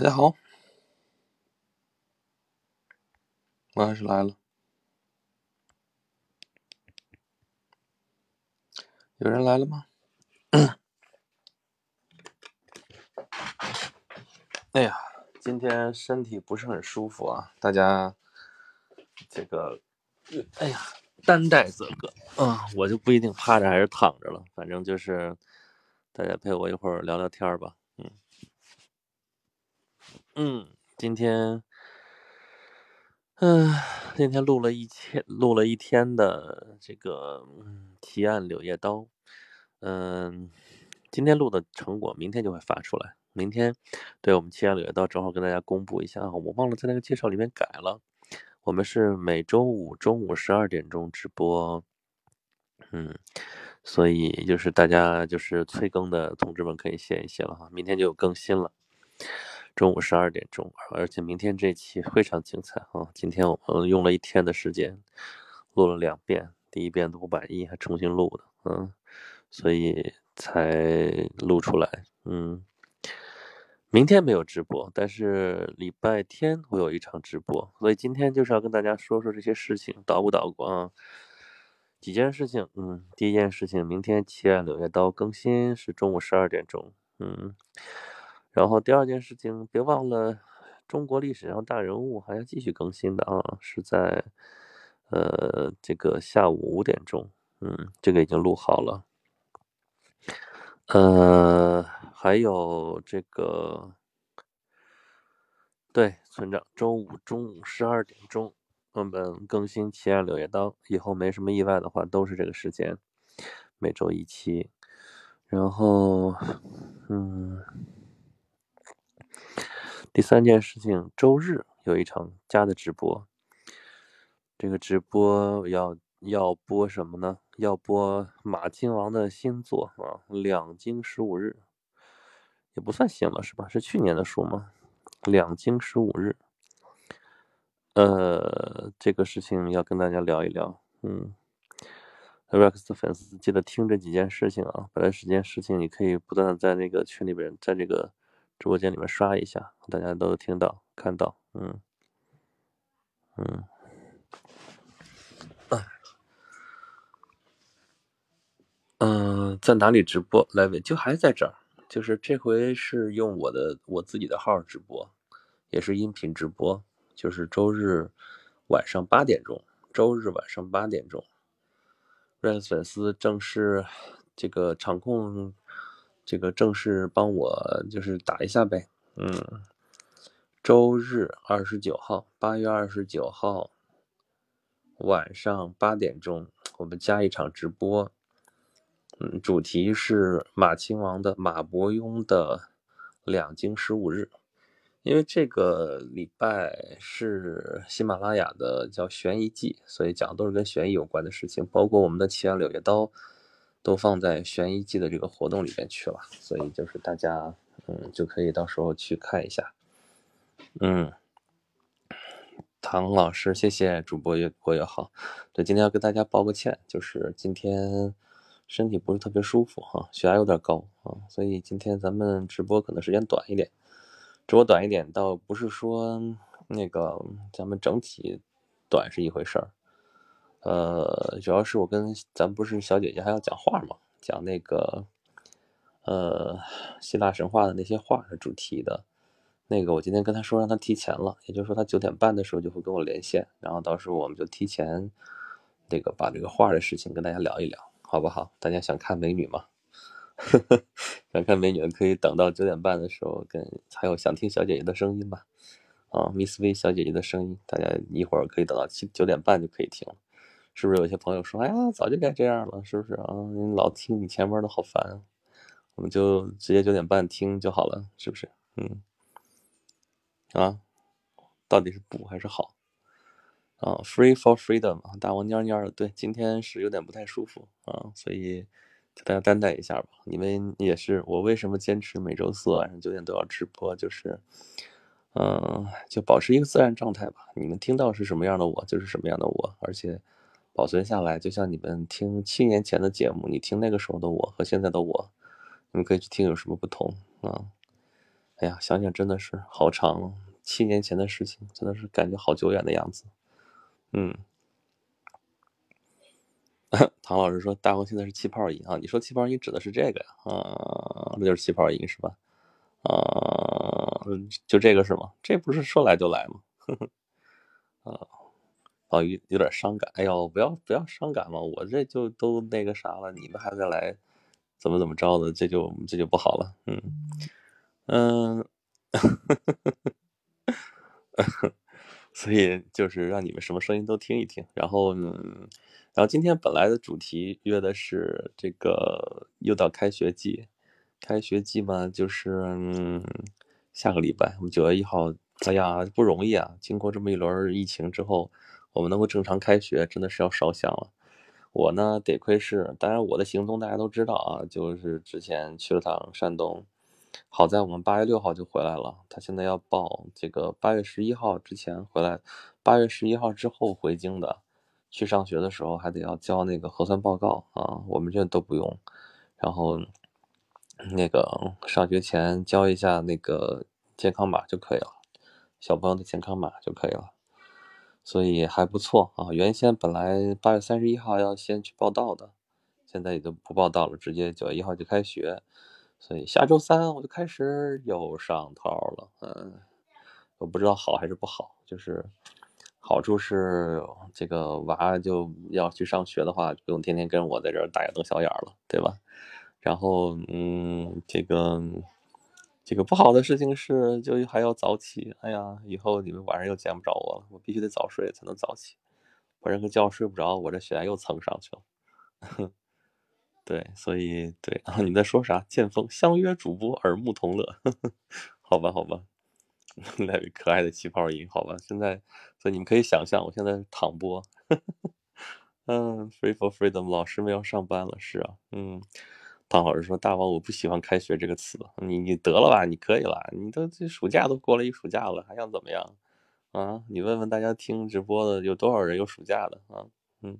大家好，我还是来了。有人来了吗？哎呀，今天身体不是很舒服啊，大家这个，哎呀，担待则个，嗯，我就不一定趴着还是躺着了，反正就是大家陪我一会儿聊聊天吧，嗯，今天，嗯，今天录了一天，录了一天的这个提案柳叶刀，嗯，今天录的成果明天就会发出来。明天，对我们七案柳叶刀正好跟大家公布一下啊，我忘了在那个介绍里面改了。我们是每周五中午十二点钟直播，嗯，所以就是大家就是催更的同志们可以歇一歇了哈，明天就有更新了。中午十二点钟，而且明天这期非常精彩啊！今天我们用了一天的时间录了两遍，第一遍都不满意，还重新录的，嗯，所以才录出来，嗯。明天没有直播，但是礼拜天会有一场直播，所以今天就是要跟大家说说这些事情，捣鼓捣鼓啊。几件事情，嗯，第一件事情，明天七案柳叶刀更新是中午十二点钟，嗯，然后第二件事情，别忘了中国历史上大人物还要继续更新的啊，是在呃这个下午五点钟，嗯，这个已经录好了，呃。还有这个，对村长，周五中午十二点钟，我们更新《奇案柳叶刀》，以后没什么意外的话，都是这个时间，每周一期。然后，嗯，第三件事情，周日有一场加的直播，这个直播要要播什么呢？要播马亲王的新作啊，《两京十五日》。也不算新了是吧？是去年的书吗？两京十五日，呃，这个事情要跟大家聊一聊。嗯，Rex 的粉丝记得听这几件事情啊，本来十件事情你可以不断的在那个群里边，在这个直播间里面刷一下，大家都听到看到。嗯嗯，嗯，在哪里直播？来问，就还在这儿。就是这回是用我的我自己的号直播，也是音频直播，就是周日晚上八点钟，周日晚上八点钟为粉丝正式这个场控，这个正式帮我就是打一下呗，嗯，周日二十九号，八月二十九号晚上八点钟，我们加一场直播。嗯，主题是马亲王的马伯庸的两京十五日，因为这个礼拜是喜马拉雅的叫悬疑季，所以讲的都是跟悬疑有关的事情，包括我们的奇案柳叶刀都放在悬疑季的这个活动里边去了，所以就是大家嗯就可以到时候去看一下。嗯，唐老师，谢谢主播越过越好。对，今天要跟大家报个歉，就是今天。身体不是特别舒服哈，血压有点高啊，所以今天咱们直播可能时间短一点。直播短一点，倒不是说那个咱们整体短是一回事儿，呃，主要是我跟咱不是小姐姐还要讲话嘛，讲那个呃希腊神话的那些画的主题的，那个我今天跟他说让他提前了，也就是说他九点半的时候就会跟我连线，然后到时候我们就提前那个把这个画的事情跟大家聊一聊。好不好？大家想看美女吗？想看美女的可以等到九点半的时候，跟还有想听小姐姐的声音吧。啊，Miss V 小姐姐的声音，大家一会儿可以等到七九点半就可以听了。是不是有些朋友说，哎呀，早就该这样了，是不是啊？你老听你前面的好烦，我们就直接九点半听就好了，是不是？嗯。啊，到底是补还是好？啊，Free for freedom 大王蔫蔫的，对，今天是有点不太舒服啊，所以就大家担待一下吧。你们也是，我为什么坚持每周四晚上九点都要直播？就是，嗯，就保持一个自然状态吧。你们听到是什么样的我，就是什么样的我，而且保存下来，就像你们听七年前的节目，你听那个时候的我和现在的我，你们可以去听有什么不同啊？哎呀，想想真的是好长，七年前的事情，真的是感觉好久远的样子。嗯，唐老师说大王现在是气泡音啊，你说气泡音指的是这个呀？啊，那就是气泡音是吧？啊，就这个是吗？这不是说来就来吗？啊，老于有点伤感。哎呦，不要不要伤感嘛，我这就都那个啥了，你们还在来，怎么怎么着的，这就这就不好了。嗯。嗯，所以就是让你们什么声音都听一听，然后，嗯，然后今天本来的主题约的是这个，又到开学季，开学季嘛，就是嗯，下个礼拜我们九月一号，哎呀，不容易啊！经过这么一轮疫情之后，我们能够正常开学，真的是要烧香了。我呢，得亏是，当然我的行踪大家都知道啊，就是之前去了趟山东。好在我们八月六号就回来了，他现在要报这个八月十一号之前回来，八月十一号之后回京的，去上学的时候还得要交那个核酸报告啊，我们这都不用，然后那个上学前交一下那个健康码就可以了，小朋友的健康码就可以了，所以还不错啊。原先本来八月三十一号要先去报到的，现在也就不报到了，直接九月一号就开学。所以下周三我就开始又上套了，嗯，我不知道好还是不好，就是好处是这个娃就要去上学的话，不用天天跟我在这儿大眼瞪小眼了，对吧？然后，嗯，这个这个不好的事情是，就还要早起，哎呀，以后你们晚上又见不着我了，我必须得早睡才能早起，不然个觉睡不着，我这血压又蹭上去了。对，所以对啊，你在说啥？剑锋相约主播，耳目同乐，好吧，好吧，那位可爱的气泡音，好吧，现在，所以你们可以想象，我现在躺播，嗯，Free for Freedom，老师们要上班了，是啊，嗯，唐老师说，大王我不喜欢开学这个词，你你得了吧，你可以了，你都这暑假都过了一暑假了，还想怎么样啊？你问问大家听直播的有多少人有暑假的啊？嗯。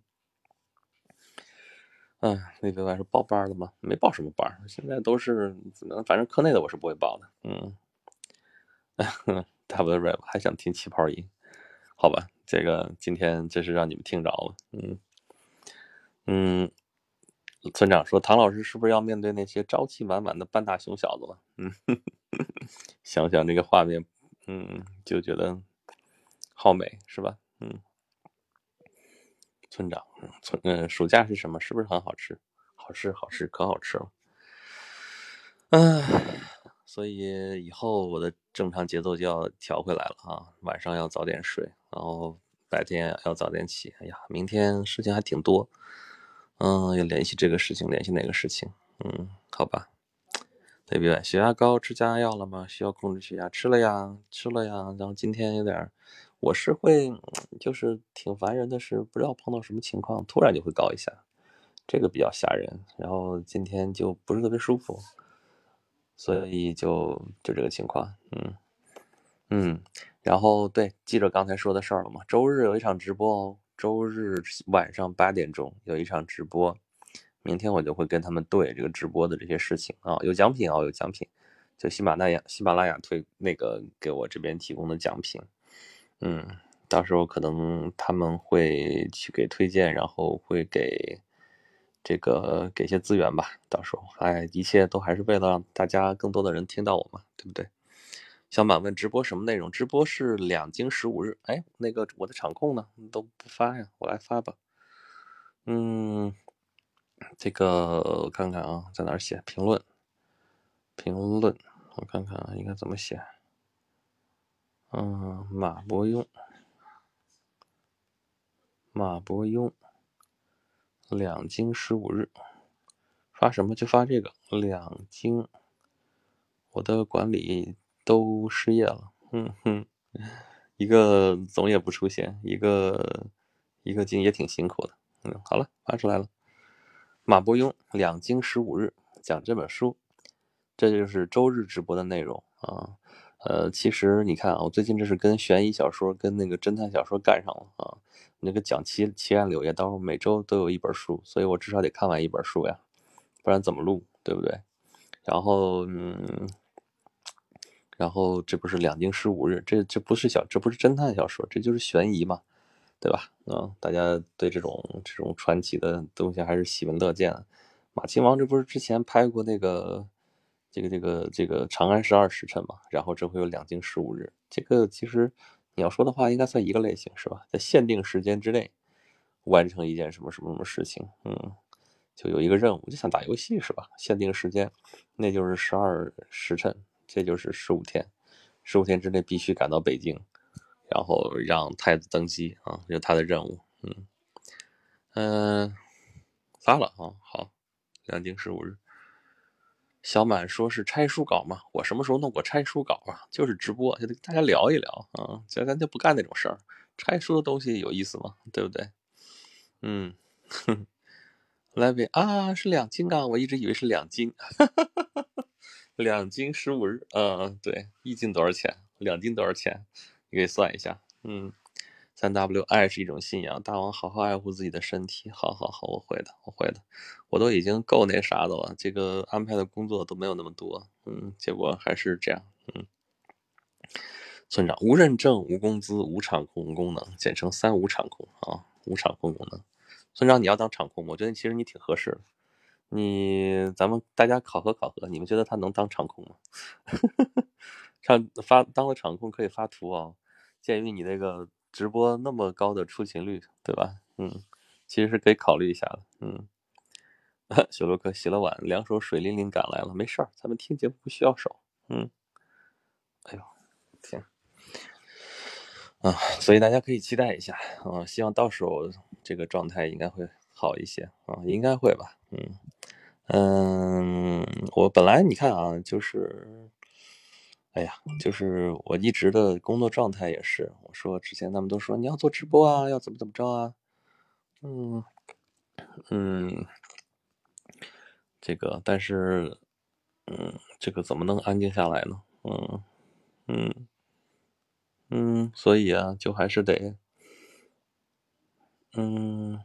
嗯，那个外是报班了吗？没报什么班，现在都是反正课内的我是不会报的。嗯，W Rap 还想听气泡音，好吧，这个今天真是让你们听着了。嗯嗯，村长说唐老师是不是要面对那些朝气满满的半大熊小子了？嗯，想想这个画面，嗯，就觉得好美，是吧？嗯。村长，村嗯，暑假是什么？是不是很好吃？好吃，好吃，可好吃了。嗯，所以以后我的正常节奏就要调回来了啊！晚上要早点睡，然后白天要早点起。哎呀，明天事情还挺多，嗯，要联系这个事情，联系那个事情。嗯，好吧。对不对？血压高，吃降压药了吗？需要控制血压，吃了呀，吃了呀。然后今天有点。我是会，就是挺烦人的，是不知道碰到什么情况，突然就会高一下，这个比较吓人。然后今天就不是特别舒服，所以就就这个情况，嗯嗯。然后对记着刚才说的事儿了吗？周日有一场直播哦，周日晚上八点钟有一场直播，明天我就会跟他们对这个直播的这些事情啊，有奖品啊，有奖品，就喜马拉雅喜马拉雅推那个给我这边提供的奖品。嗯，到时候可能他们会去给推荐，然后会给这个给些资源吧。到时候，哎，一切都还是为了让大家更多的人听到我嘛，对不对？小满问直播什么内容？直播是两京十五日。哎，那个我的场控呢？都不发呀，我来发吧。嗯，这个我看看啊，在哪写？评论，评论，我看看啊，应该怎么写？嗯，马伯庸，马伯庸，两京十五日，发什么就发这个。两京，我的管理都失业了，哼哼，一个总也不出现，一个一个京也挺辛苦的。嗯，好了，发出来了。马伯庸，两京十五日讲这本书，这就是周日直播的内容啊。呃，其实你看啊，我最近这是跟悬疑小说、跟那个侦探小说干上了啊。那个讲奇奇案柳叶刀，每周都有一本书，所以我至少得看完一本书呀，不然怎么录，对不对？然后，嗯，然后这不是两京十五日，这这不是小，这不是侦探小说，这就是悬疑嘛，对吧？嗯，大家对这种这种传奇的东西还是喜闻乐见。马亲王这不是之前拍过那个这个这个这个《长安十二时辰》嘛？然后这回有两京十五日，这个其实你要说的话，应该算一个类型是吧？在限定时间之内完成一件什么什么什么事情，嗯，就有一个任务，就想打游戏是吧？限定时间，那就是十二时辰。这就是十五天，十五天之内必须赶到北京，然后让太子登基啊，这是他的任务。嗯嗯，发了啊，好，两京十五日。小满说是拆书稿嘛，我什么时候弄过拆书稿啊？就是直播，就大家聊一聊啊。咱咱就不干那种事儿，拆书的东西有意思吗？对不对？嗯，哼 来位啊，是两斤啊，我一直以为是两斤。哈哈哈哈两斤十五日，嗯，对，一斤多少钱？两斤多少钱？你可以算一下。嗯，三 W，爱是一种信仰。大王，好好爱护自己的身体。好好好，我会的，我会的。我都已经够那啥的了，这个安排的工作都没有那么多。嗯，结果还是这样。嗯，村长，无认证、无工资、无场控功能，简称三无场控啊，无场控功能。村长，你要当场控，我觉得其实你挺合适的。你咱们大家考核考核，你们觉得他能当场控吗？上发当了场控可以发图啊。鉴于你那个直播那么高的出勤率，对吧？嗯，其实是可以考虑一下的。嗯，小洛克洗了碗，两手水淋淋赶来了，没事儿，咱们听节目不需要手。嗯，哎呦天啊！所以大家可以期待一下啊，希望到时候这个状态应该会好一些啊，应该会吧？嗯。嗯，我本来你看啊，就是，哎呀，就是我一直的工作状态也是，我说之前他们都说你要做直播啊，要怎么怎么着啊，嗯嗯，这个但是，嗯，这个怎么能安静下来呢？嗯嗯嗯，所以啊，就还是得，嗯，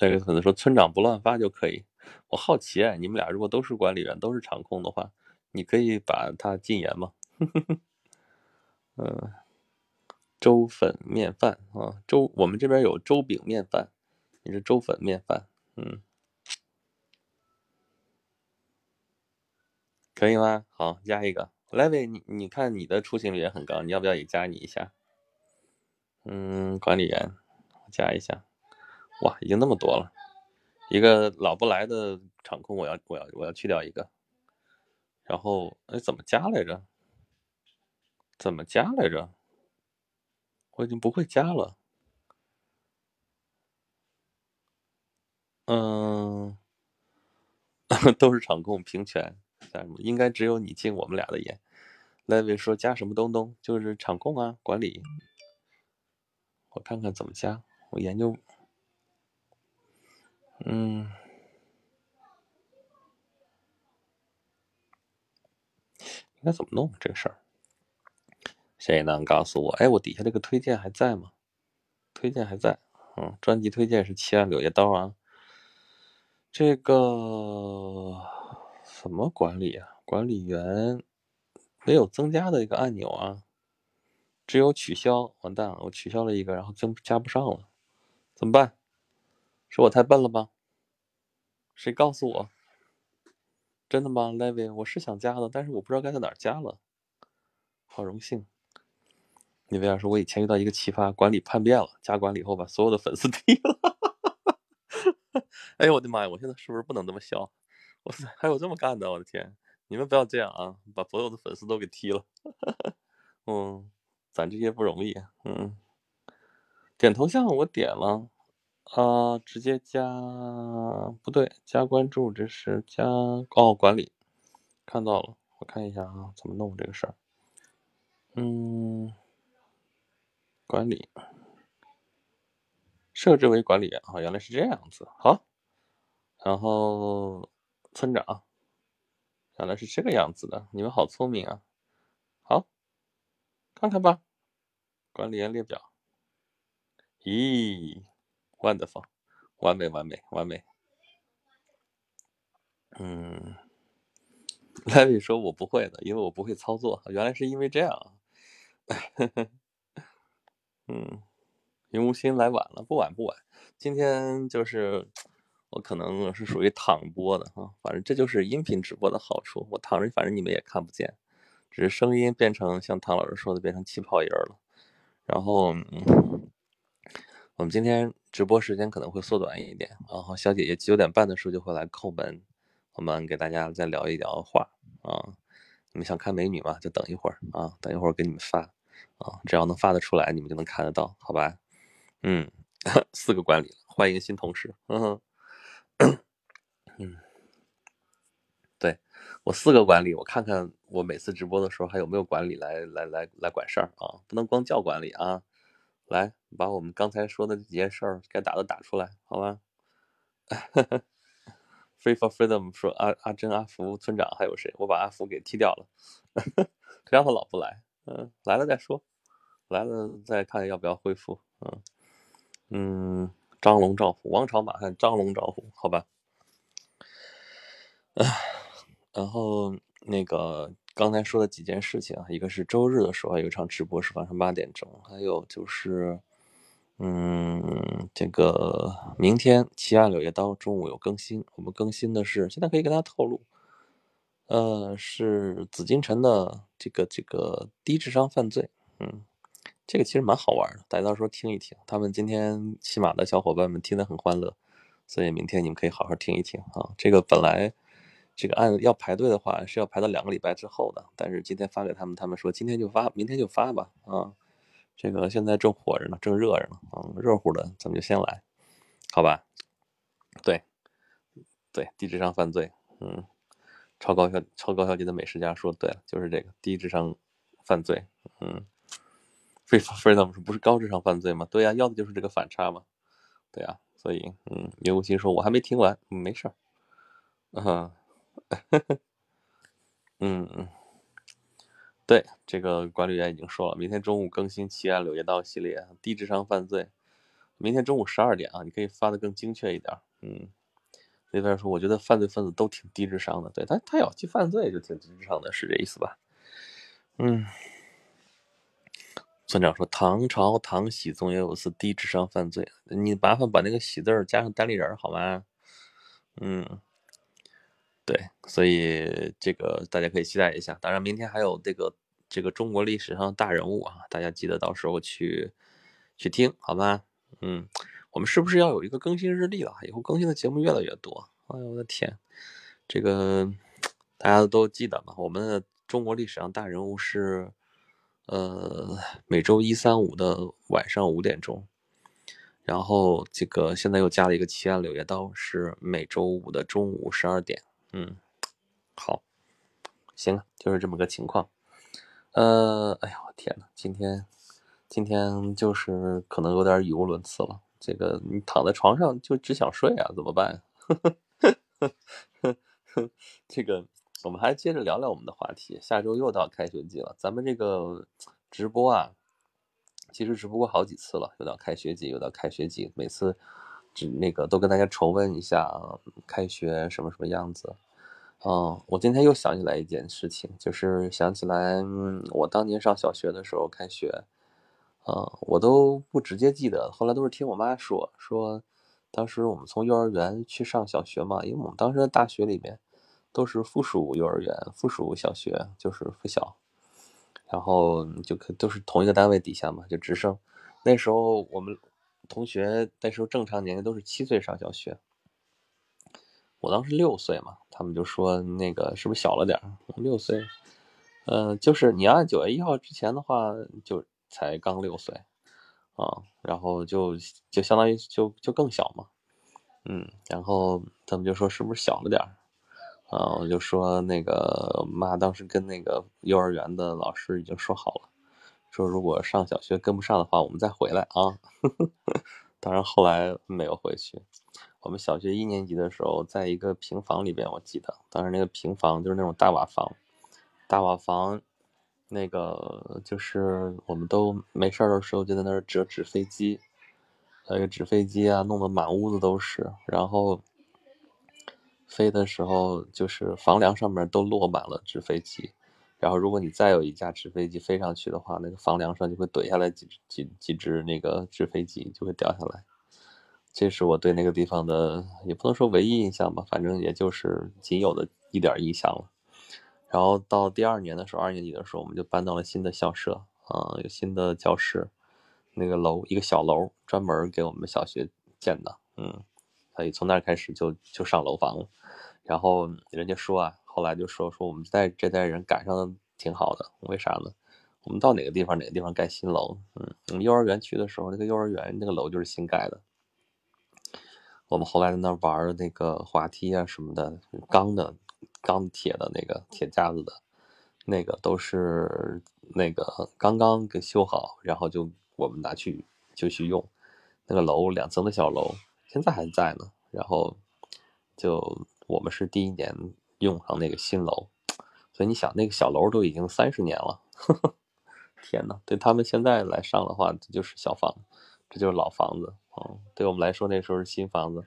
那个可能说村长不乱发就可以。我好奇哎，你们俩如果都是管理员，都是场控的话，你可以把他禁言吗？嗯，粥粉面饭啊，粥我们这边有粥饼面饭，你是粥粉面饭，嗯，可以吗？好，加一个莱维，你你看你的出勤率也很高，你要不要也加你一下？嗯，管理员，加一下，哇，已经那么多了。一个老不来的场控，我要我要我要去掉一个，然后哎，怎么加来着？怎么加来着？我已经不会加了。嗯，都是场控平权，应该只有你进我们俩的眼。莱维说加什么东东？就是场控啊，管理。我看看怎么加，我研究。嗯，应该怎么弄这个事儿？谁能告诉我？哎，我底下这个推荐还在吗？推荐还在。嗯，专辑推荐是七万柳叶刀啊。这个什么管理啊？管理员没有增加的一个按钮啊，只有取消。完蛋了，我取消了一个，然后增加不上了，怎么办？是我太笨了吗？谁告诉我？真的吗，Levy？我是想加的，但是我不知道该在哪儿加了。好荣幸。你为啥说我以前遇到一个奇葩，管理叛变了，加管理后把所有的粉丝 踢了。哎呦我的妈呀！我现在是不是不能这么笑？哇塞，还有这么干的！我的天，你们不要这样啊，把所有的粉丝都给踢了。嗯，咱这些不容易。嗯，点头像我点了。啊，直接加不对，加关注这是加哦管理，看到了，我看一下啊，怎么弄这个事儿？嗯，管理设置为管理员啊，原来是这样子，好，然后村长，原来是这个样子的，你们好聪明啊，好，看看吧，管理员列表，咦。Wonderful，完美，完美，完美。嗯，莱比说：“我不会的，因为我不会操作。”原来是因为这样啊。嗯，云无心来晚了，不晚不晚。今天就是我可能是属于躺播的啊，反正这就是音频直播的好处。我躺着，反正你们也看不见，只是声音变成像唐老师说的变成气泡音了。然后我们今天直播时间可能会缩短一点，然后小姐姐九点半的时候就会来叩门，我们给大家再聊一聊话啊。你们想看美女吗？就等一会儿啊，等一会儿给你们发啊，只要能发得出来，你们就能看得到，好吧？嗯，四个管理，欢迎新同事。嗯，嗯，对我四个管理，我看看我每次直播的时候还有没有管理来来来来管事儿啊？不能光叫管理啊！来，把我们刚才说的几件事儿该打的打出来，好吧？Free for freedom 说阿阿珍、阿福村长还有谁？我把阿福给踢掉了，让他老不来。嗯，来了再说，来了再看要不要恢复。嗯。嗯，张龙赵虎，王朝马汉，张龙赵虎，好吧。唉，然后那个刚才说的几件事情啊，一个是周日的时候有一场直播是晚上八点钟，还有就是，嗯，这个明天《奇案柳叶刀》中午有更新，我们更新的是现在可以跟大家透露，呃，是紫禁城的这个这个低智商犯罪，嗯。这个其实蛮好玩的，大家到时候听一听。他们今天骑马的小伙伴们听得很欢乐，所以明天你们可以好好听一听啊。这个本来这个按要排队的话是要排到两个礼拜之后的，但是今天发给他们，他们说今天就发，明天就发吧啊。这个现在正火着呢，正热着呢啊，热乎的咱们就先来，好吧？对，对，低智商犯罪，嗯，超高校超高校级的美食家说对了，就是这个低智商犯罪，嗯。非非怎么说不是高智商犯罪吗？对呀，要的就是这个反差嘛。对呀，所以嗯，刘无心说我还没听完，没事儿。嗯，嗯嗯，对，这个管理员已经说了，明天中午更新《奇案柳叶刀》系列，低智商犯罪。明天中午十二点啊，你可以发的更精确一点。嗯，那边说我觉得犯罪分子都挺低智商的，对他他要去犯罪就挺低智商的，是这意思吧？嗯。村长说：“唐朝唐喜宗也有次低智商犯罪，你麻烦把那个喜字加上单立人好吗？”嗯，对，所以这个大家可以期待一下。当然，明天还有这个这个中国历史上大人物啊，大家记得到时候去去听好吗？嗯，我们是不是要有一个更新日历了？以后更新的节目越来越多。哎呦我的天，这个大家都记得吗？我们的中国历史上大人物是。呃，每周一、三、五的晚上五点钟，然后这个现在又加了一个《奇案柳叶刀》，是每周五的中午十二点。嗯，好，行，就是这么个情况。呃，哎呀，我天呐，今天今天就是可能有点语无伦次了。这个你躺在床上就只想睡啊，怎么办？这个。我们还接着聊聊我们的话题。下周又到开学季了，咱们这个直播啊，其实直播过好几次了。又到开学季，又到开学季，每次只那个都跟大家重温一下开学什么什么样子。嗯，我今天又想起来一件事情，就是想起来我当年上小学的时候开学，嗯，我都不直接记得，后来都是听我妈说说，当时我们从幼儿园去上小学嘛，因为我们当时在大学里面。都是附属幼儿园、附属小学，就是附小，然后就可都是同一个单位底下嘛，就直升。那时候我们同学那时候正常年龄都是七岁上小学，我当时六岁嘛，他们就说那个是不是小了点儿？六岁，嗯，就是你按九月一号之前的话，就才刚六岁啊，然后就就相当于就就更小嘛，嗯，然后他们就说是不是小了点儿？啊，我就说那个妈当时跟那个幼儿园的老师已经说好了，说如果上小学跟不上的话，我们再回来啊。当然后来没有回去。我们小学一年级的时候，在一个平房里边，我记得当时那个平房就是那种大瓦房，大瓦房，那个就是我们都没事的时候就在那儿折纸飞机，那个纸飞机啊，弄得满屋子都是，然后。飞的时候就是房梁上面都落满了纸飞机，然后如果你再有一架纸飞机飞上去的话，那个房梁上就会怼下来几几几只那个纸飞机就会掉下来。这是我对那个地方的也不能说唯一印象吧，反正也就是仅有的一点印象了。然后到第二年的时候，二年级的时候，我们就搬到了新的校舍啊，有新的教室，那个楼一个小楼专门给我们小学建的，嗯，所以从那开始就就上楼房了。然后人家说啊，后来就说说我们代这代人赶上挺好的，为啥呢？我们到哪个地方哪个地方盖新楼，嗯，我们幼儿园去的时候，那个幼儿园那个楼就是新盖的。我们后来在那玩那个滑梯啊什么的，钢的。钢铁的那个铁架子的，那个都是那个刚刚给修好，然后就我们拿去就去用。那个楼两层的小楼现在还在呢。然后就我们是第一年用上那个新楼，所以你想那个小楼都已经三十年了呵呵，天呐，对他们现在来上的话，这就是小房，这就是老房子。嗯，对我们来说那时候是新房子。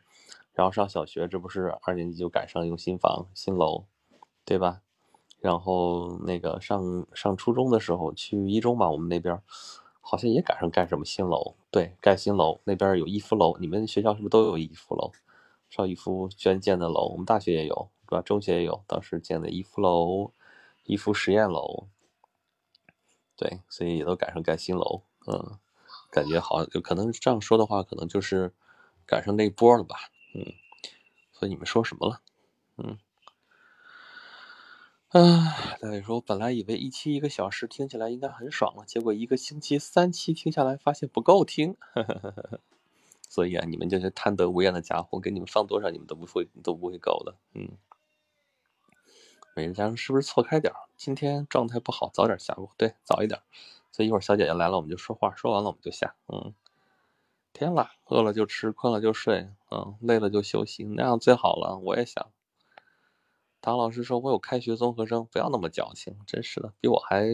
然后上小学，这不是二年级就赶上用新房新楼，对吧？然后那个上上初中的时候去一中吧，我们那边好像也赶上盖什么新楼，对，盖新楼那边有一夫楼，你们学校是不是都有一夫楼？邵逸夫捐建的楼，我们大学也有，是吧？中学也有，当时建的一福楼、一福实验楼，对，所以也都赶上盖新楼，嗯，感觉好像，就可能这样说的话，可能就是赶上那波了吧。嗯，所以你们说什么了？嗯，啊，大家说，本来以为一期一个小时听起来应该很爽了，结果一个星期三期听下来，发现不够听。呵呵呵所以啊，你们这些贪得无厌的家伙，给你们放多少，你们都不会都不会够的。嗯，每日家人是不是错开点儿今天状态不好，早点下播。对，早一点。所以一会儿小姐姐来了，我们就说话，说完了我们就下。嗯。天啦，饿了就吃，困了就睡，嗯，累了就休息，那样最好了。我也想。唐老师说：“我有开学综合征，不要那么矫情。”真是的，比我还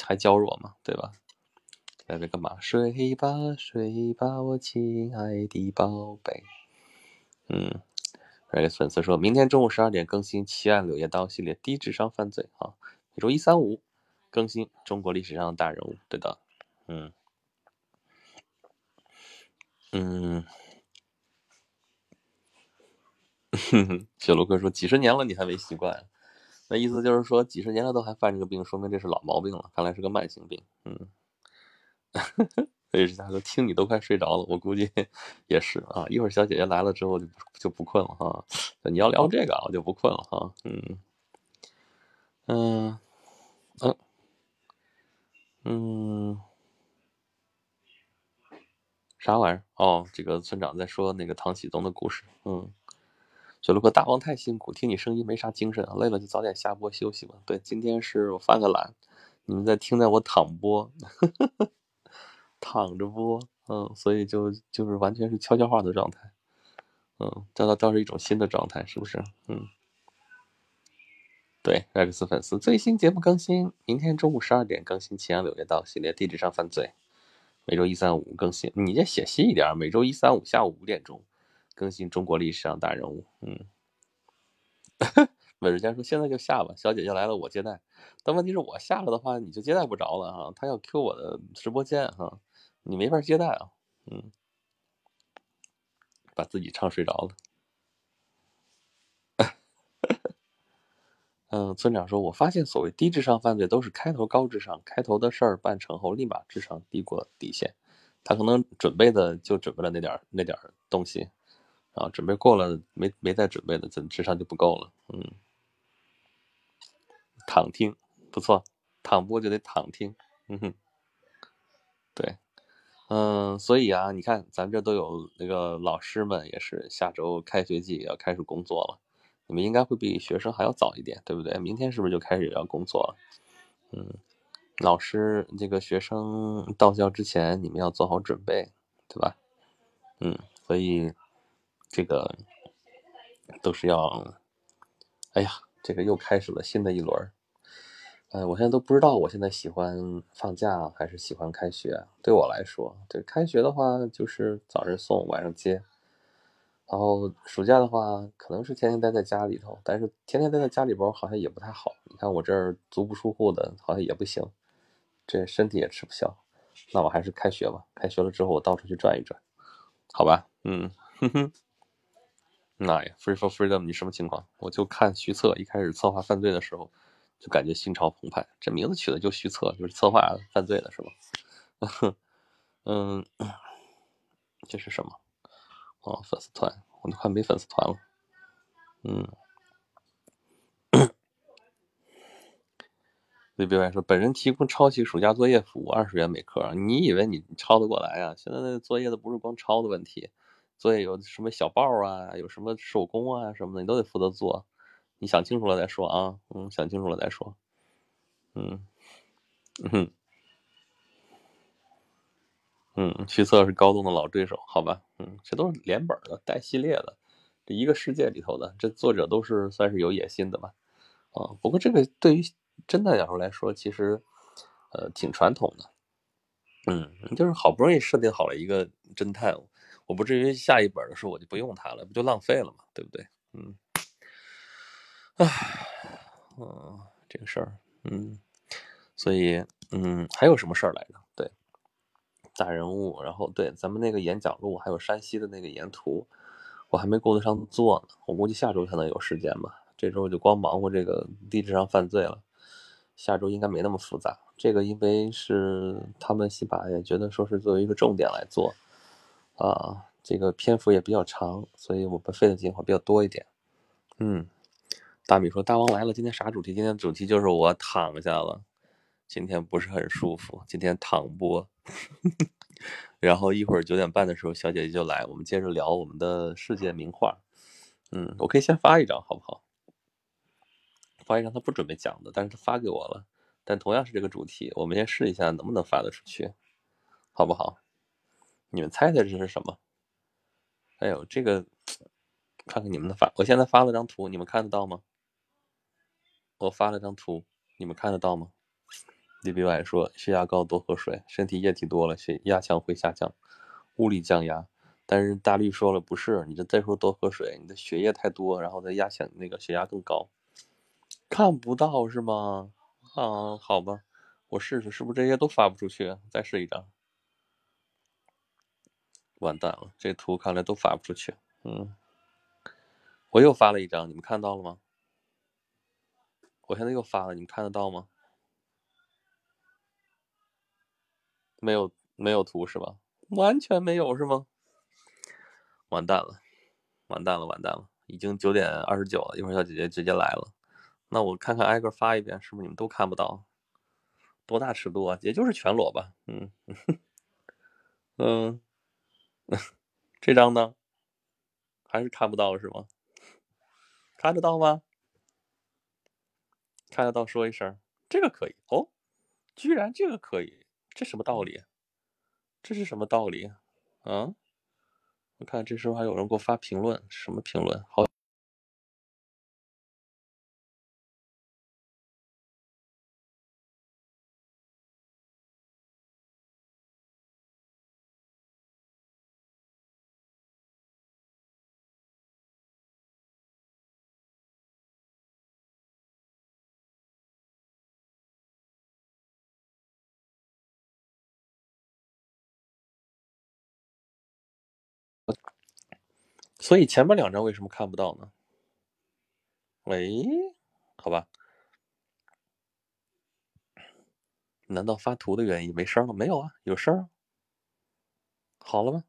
还娇弱嘛，对吧？在这干嘛？睡吧，睡吧，我亲爱的宝贝。嗯，有个粉丝说明天中午十二点更新《奇案柳叶刀》系列低智商犯罪啊，每周一、三、五更新中国历史上的大人物。对的，嗯。嗯，小卢哥说几十年了你还没习惯，那意思就是说几十年了都还犯这个病，说明这是老毛病了，看来是个慢性病。嗯，所以大家说听你都快睡着了，我估计 也是啊。一会儿小姐姐来了之后就就不困了哈。你要聊这个我就不困了哈。嗯嗯嗯嗯。啥玩意儿？哦，这个村长在说那个唐启宗的故事。嗯，小卢哥，大王太辛苦，听你声音没啥精神啊，累了就早点下播休息吧。对，今天是我犯个懒，你们在听在我躺播，呵 呵躺着播，嗯，所以就就是完全是悄悄话的状态。嗯，这倒倒是一种新的状态，是不是？嗯，对，X 粉丝最新节目更新，明天中午十二点更新《秦阳柳叶道》系列，地址上犯罪。每周一、三、五更新，你这写细一点。每周一、三、五下午五点钟更新中国历史上大人物。嗯，美日家说现在就下吧，小姐姐来了我接待。但问题是我下了的话，你就接待不着了哈。他要 Q 我的直播间哈，你没法接待啊。嗯，把自己唱睡着了。嗯，村长说：“我发现所谓低智商犯罪都是开头高智商，开头的事儿办成后立马智商低过底线。他可能准备的就准备了那点儿那点儿东西，啊，准备过了没没再准备的，怎智商就不够了？嗯，躺听不错，躺播就得躺听，嗯哼，对，嗯，所以啊，你看咱这都有那个老师们也是下周开学季要开始工作了。”你们应该会比学生还要早一点，对不对？明天是不是就开始要工作了？嗯，老师，这个学生到校之前，你们要做好准备，对吧？嗯，所以这个都是要……哎呀，这个又开始了新的一轮。哎，我现在都不知道，我现在喜欢放假还是喜欢开学？对我来说，对开学的话就是早上送，晚上接。然后暑假的话，可能是天天待在家里头，但是天天待在家里边好像也不太好。你看我这儿足不出户的，好像也不行，这身体也吃不消。那我还是开学吧，开学了之后我到处去转一转，好吧？嗯，哼哼。那呀，Free for Freedom，你什么情况？我就看徐策一开始策划犯罪的时候，就感觉心潮澎湃。这名字取的就徐策，就是策划犯罪的是吗？嗯，这是什么？哦，粉丝团，我都快没粉丝团了。嗯。对别外说，本人提供抄袭暑假作业服务，二十元每科。你以为你抄得过来啊？现在那作业的不是光抄的问题。作业有什么小报啊，有什么手工啊什么的，你都得负责做。你想清楚了再说啊，嗯，想清楚了再说。嗯，嗯，嗯，徐策是高中的老对手，好吧，嗯，这都是连本的带系列的，这一个世界里头的，这作者都是算是有野心的吧？啊，不过这个对于侦探小说来说，其实呃挺传统的。嗯，就是好不容易设定好了一个侦探。我不至于下一本的时候我就不用它了，不就浪费了吗？对不对？嗯，唉，嗯，这个事儿，嗯，所以，嗯，还有什么事儿来着？对，大人物，然后对咱们那个演讲录，还有山西的那个沿途，我还没顾得上做呢。我估计下周才能有时间吧。这周就光忙活这个地质上犯罪了，下周应该没那么复杂。这个因为是他们戏把也觉得说是作为一个重点来做。啊，这个篇幅也比较长，所以我们费的劲会比较多一点。嗯，大米说：“大王来了，今天啥主题？今天主题就是我躺下了，今天不是很舒服，今天躺播。然后一会儿九点半的时候，小姐姐就来，我们接着聊我们的世界名画。嗯，我可以先发一张，好不好？发一张他不准备讲的，但是他发给我了，但同样是这个主题，我们先试一下能不能发得出去，好不好？”你们猜猜这是什么？哎呦，这个 看看你们的发，我现在发了张图，你们看得到吗？我发了张图，你们看得到吗？D B Y 说血压高多喝水，身体液体多了血压强会下降，物理降压。但是大绿说了不是，你这再说多喝水，你的血液太多，然后再压强那个血压更高。看不到是吗？啊，好吧，我试试，是不是这些都发不出去？再试一张。完蛋了，这图看来都发不出去。嗯，我又发了一张，你们看到了吗？我现在又发了，你们看得到吗？没有，没有图是吧？完全没有是吗？完蛋了，完蛋了，完蛋了！已经九点二十九了，一会儿小姐姐直接来了。那我看看挨个发一遍，是不是你们都看不到？多大尺度啊？也就是全裸吧。嗯，嗯。这张呢，还是看不到是吗？看得到吗？看得到说一声，这个可以哦，居然这个可以，这什么道理？这是什么道理？啊？我看这时候还有人给我发评论，什么评论？好。所以前面两张为什么看不到呢？喂，好吧，难道发图的原因没声了？没有啊，有声。好了吗？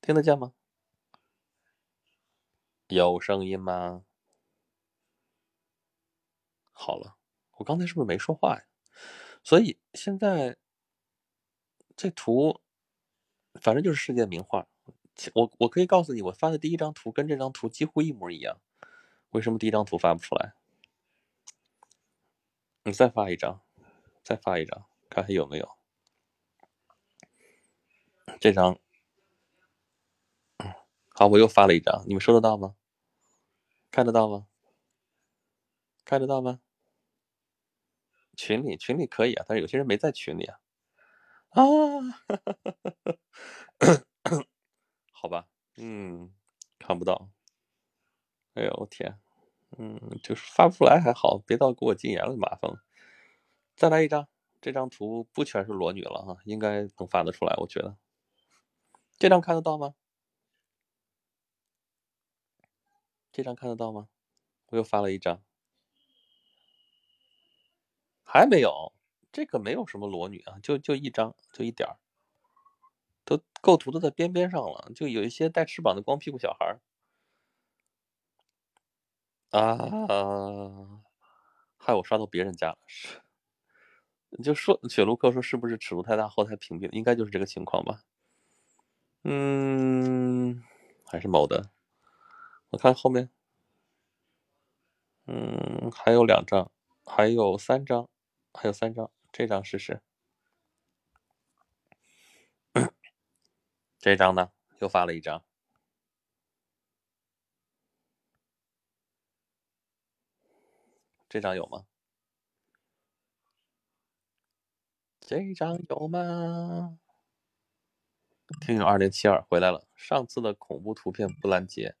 听得见吗？有声音吗？好了，我刚才是不是没说话呀？所以现在这图，反正就是世界名画。我我可以告诉你，我发的第一张图跟这张图几乎一模一样。为什么第一张图发不出来？你再发一张，再发一张，看看有没有。这张，好，我又发了一张，你们收得到吗？看得到吗？看得到吗？群里群里可以啊，但是有些人没在群里啊。啊。好吧，嗯，看不到。哎呦我天，嗯，就是发不出来还好，别到给我禁言了麻烦了。再来一张，这张图不全是裸女了哈，应该能发得出来，我觉得。这张看得到吗？这张看得到吗？我又发了一张，还没有，这个没有什么裸女啊，就就一张，就一点儿，都构图都在边边上了，就有一些带翅膀的光屁股小孩啊，害我刷到别人家了，是，就说雪卢克说是不是尺度太大，后台屏蔽了，应该就是这个情况吧。嗯，还是某的。我看后面，嗯，还有两张，还有三张，还有三张。这张试试。这张呢？又发了一张。这张有吗？这张有吗？听友二零七二回来了，上次的恐怖图片不拦截。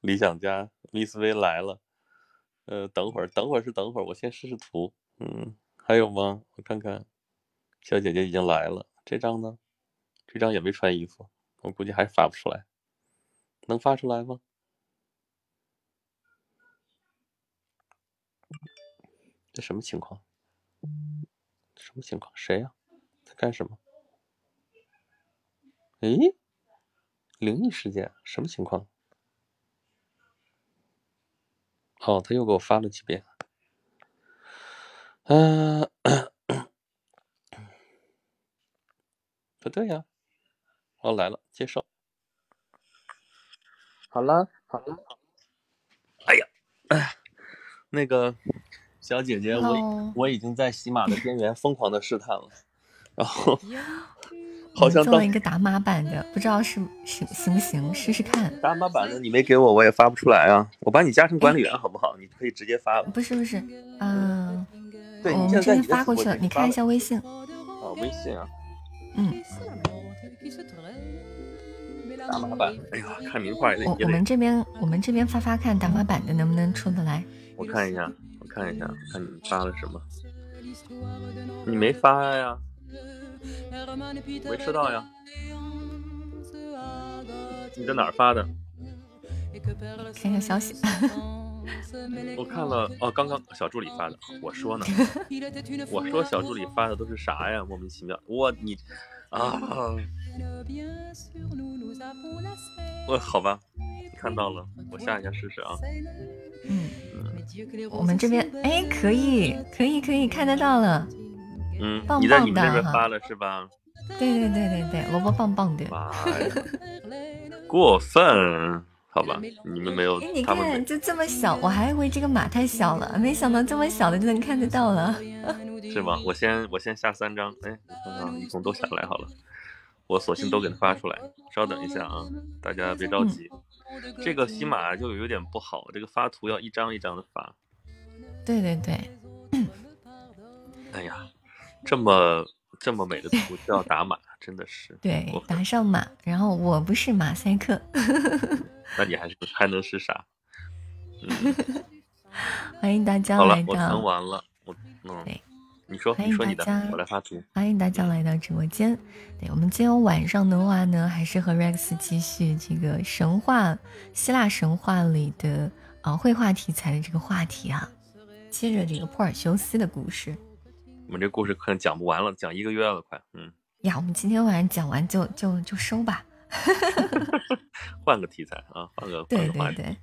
理想家 Miss V 来了。呃，等会儿，等会儿是等会儿，我先试试图。嗯，还有吗？我看看，小姐姐已经来了。这张呢？这张也没穿衣服，我估计还发不出来。能发出来吗？这什么情况？什么情况？谁呀？在干什么？诶，灵异事件？什么情况？哦，他又给我发了几遍。嗯，不对呀。哦，来了，接受。好了，好了。哎呀，哎，那个。小姐姐，我我已经在喜马的边缘疯狂的试探了，然后好像做了一个打码版的，不知道是行行不行，试试看。打码版的你没给我，我也发不出来啊！我把你加成管理员好不好？你可以直接发。不是不是，嗯，对，我们这边发过去了，你看一下微信。啊，微信啊。嗯。打码版，哎呀，看名画也得。我我们这边我们这边发发看打码版的能不能出得来？我看一下。我看一下，看你发了什么？你没发呀？没收到呀？你在哪儿发的？看一下消息。我看了，哦，刚刚 小助理发的。我说呢？我说小助理发的都是啥呀？莫名其妙。我你啊？我好吧，看到了，我下一下试试啊。嗯。我们这边哎，可以，可以，可以看得到了。嗯，棒棒的哈。发了是吧？对对对对对，萝卜棒棒的。过分，好吧？你们没有，你看就这么小，我还以为这个码太小了，没想到这么小的就能看得到了。是吗？我先我先下三张，哎，看看一共都下来好了，我索性都给它发出来。稍等一下啊，大家别着急。这个喜马就有点不好，这个发图要一张一张的发。对对对。哎呀，这么这么美的图就要打码，真的是。对，打上马，然后我不是马赛克。那你还是还能是啥？欢迎大家来到。我存完了，我嗯。你说，欢迎大家，我来发图。欢迎大家来到直播间。对我们今天晚上的话呢，还是和 Rex 继续这个神话，希腊神话里的啊绘画题材的这个话题啊，接着这个珀尔修斯的故事。我们这故事可能讲不完了，讲一个月了，快。嗯。呀，我们今天晚上讲完就就就收吧。换个题材啊，换个对对对，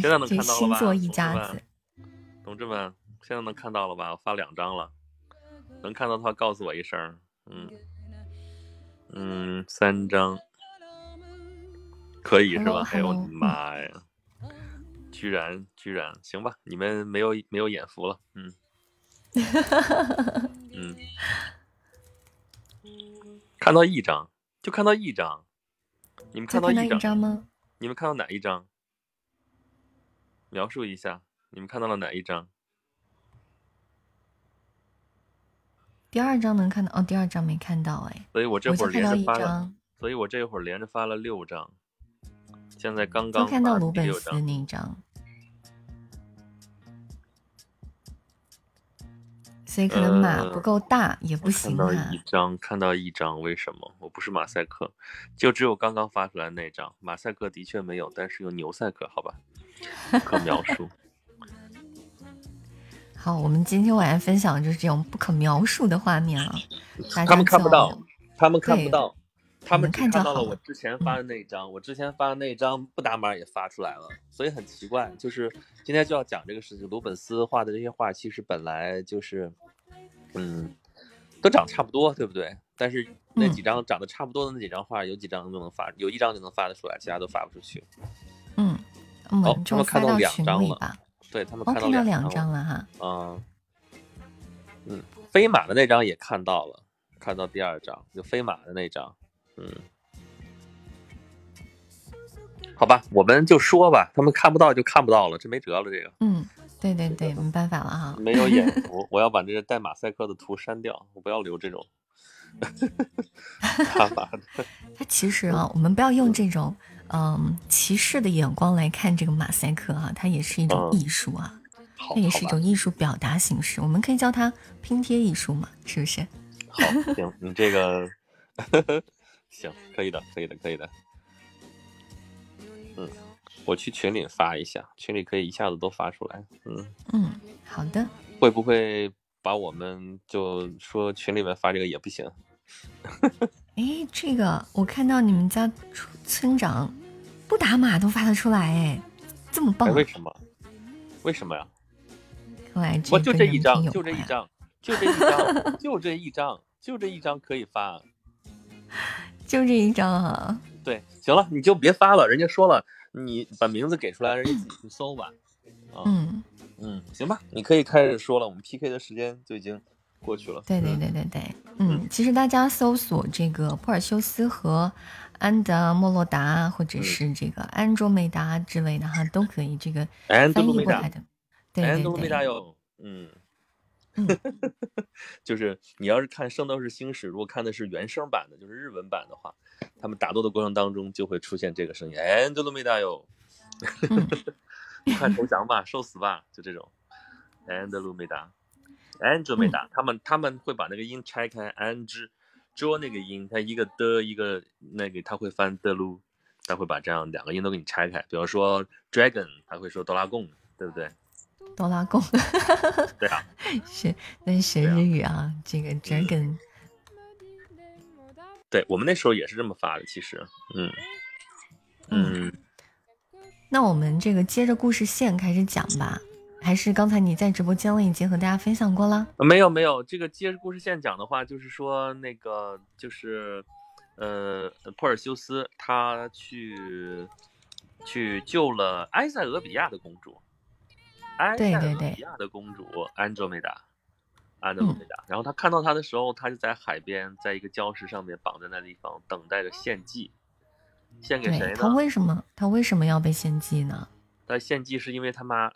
这这星座一家子，同志们，现在能看到了吧？我发两张了。能看到的话，告诉我一声。嗯嗯，三张可以是吧？哎呦我的妈呀！居然居然行吧？你们没有没有眼福了。嗯 嗯，看到一张就看到一张，你们看到一张吗？你们看到哪一张？描述一下，你们看到了哪一张？第二张能看到哦，第二张没看到哎，所以我这会儿连着发了，所以我这会儿连着发了六张，现在刚刚看到鲁本斯。那一张，所以可能码呃不够大也不行看到啊一。张，看到一张，为什么？我不是马赛克，就只有刚刚发出来那张。马赛克的确没有，但是有牛赛克，好吧？不可描述。好，我们今天晚上分享的就是这种不可描述的画面啊，大家他们看不到，他们看不到，他们只看到了我之前发的那一张，我之前发的那一张不打码也发出来了，所以很奇怪。就是今天就要讲这个事情，鲁本斯画的这些画其实本来就是，嗯，都长差不多，对不对？但是那嗯几张长得差不多的那几张画，有几张就能发，有一张就能发得出来，其他都发不出去。嗯，我哦他们看到两张了吧。对他们哦，看到两两张了哈。嗯，嗯，飞马的那张也看到了，看到第二张，就飞马的那张，嗯，好吧，我们就说吧，他们看不到就看不到了，这没辙了，这个。嗯，对对对，没办法了哈。没有眼福，我要把这个带马赛克的图删掉，我不要留这种，他妈的，它其实啊，我们不要用这种嗯歧视的眼光来看这个马赛克啊，它也是一种嗯。艺术啊，好，它也是一种艺术表达形式，我们可以叫它拼贴艺术嘛，是不是？好，行，你这个行，可以的，可以的，可以的。嗯，我去群里发一下，群里可以一下子都发出来。嗯，嗯，好的。会不会把我们就说群里面发这个也不行？哎，这个我看到你们家村村长不打码都发得出来，哎，这么棒！为什么？为什么呀？看来我就这一张，就这一张，就这一张，就这一张，就这一张可以发。就这一张啊。对，行了，你就别发了，人家说了，你把名字给出来，人家自己去搜吧。啊，嗯，嗯，行吧，你可以开始说了，我们 PK 的时间就已经过去了。对对嗯，对对对，嗯，其实大家搜索这个珀尔修斯和安德莫洛达，或者嗯是这个安卓美达之类的哈，都可以。这个翻译过来的，对安对对，德鲁梅达有，嗯，嗯 就是你要是看《圣斗士星矢》，如果看的是原声版的，就是日文版的话，他们打斗的过程当中就会出现这个声音，安德鲁梅达有，嗯。快投降吧，受死吧，就这种，安德鲁梅达，安德梅嗯。达，他们他们会把那个音拆开，安之捉那个音，它一个的，一个那个，他会翻的噜，他会把这样两个音都给你拆开，比方说 dragon，他会说哆啦贡，对不对？哆啦贡。对啊，是那学对啊。日语啊，这个 dragon，对我们那时候也是这么发的，其实，嗯嗯，那我们这个接着故事线开始讲吧，还是刚才你在直播间里已经和大家分享过了？没有没有，这个接着故事线讲的话，就是说那个就是，呃，珀尔修斯他去去救了埃塞俄比亚的公主，埃塞俄对对对比亚的公主安卓美达。安德鲁梅达，然后他看到他的时候，他就在海边，在一个礁石上面绑在那地方，等待着献祭。献给谁呢？对他为什么他为什么要被献祭呢？他献祭是因为他妈，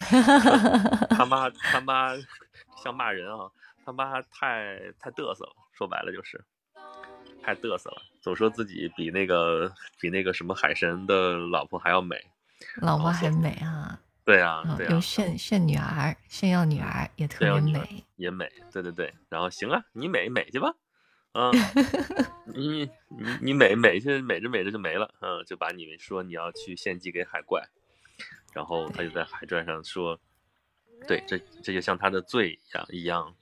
他妈他妈像骂人啊，他妈太太嘚瑟了，说白了就是太嘚瑟了，总说自己比那个比那个什么海神的老婆还要美。老婆哦很美啊，对啊啊，对啊又，炫炫女儿，炫耀女儿也特别美。也美，对对对。然后行啊，你美美去吧，嗯，你你你美美去美着美着就没了，嗯，就把你说你要去献祭给海怪，然后他就在海传上说，对，这这就像他的罪一样一样，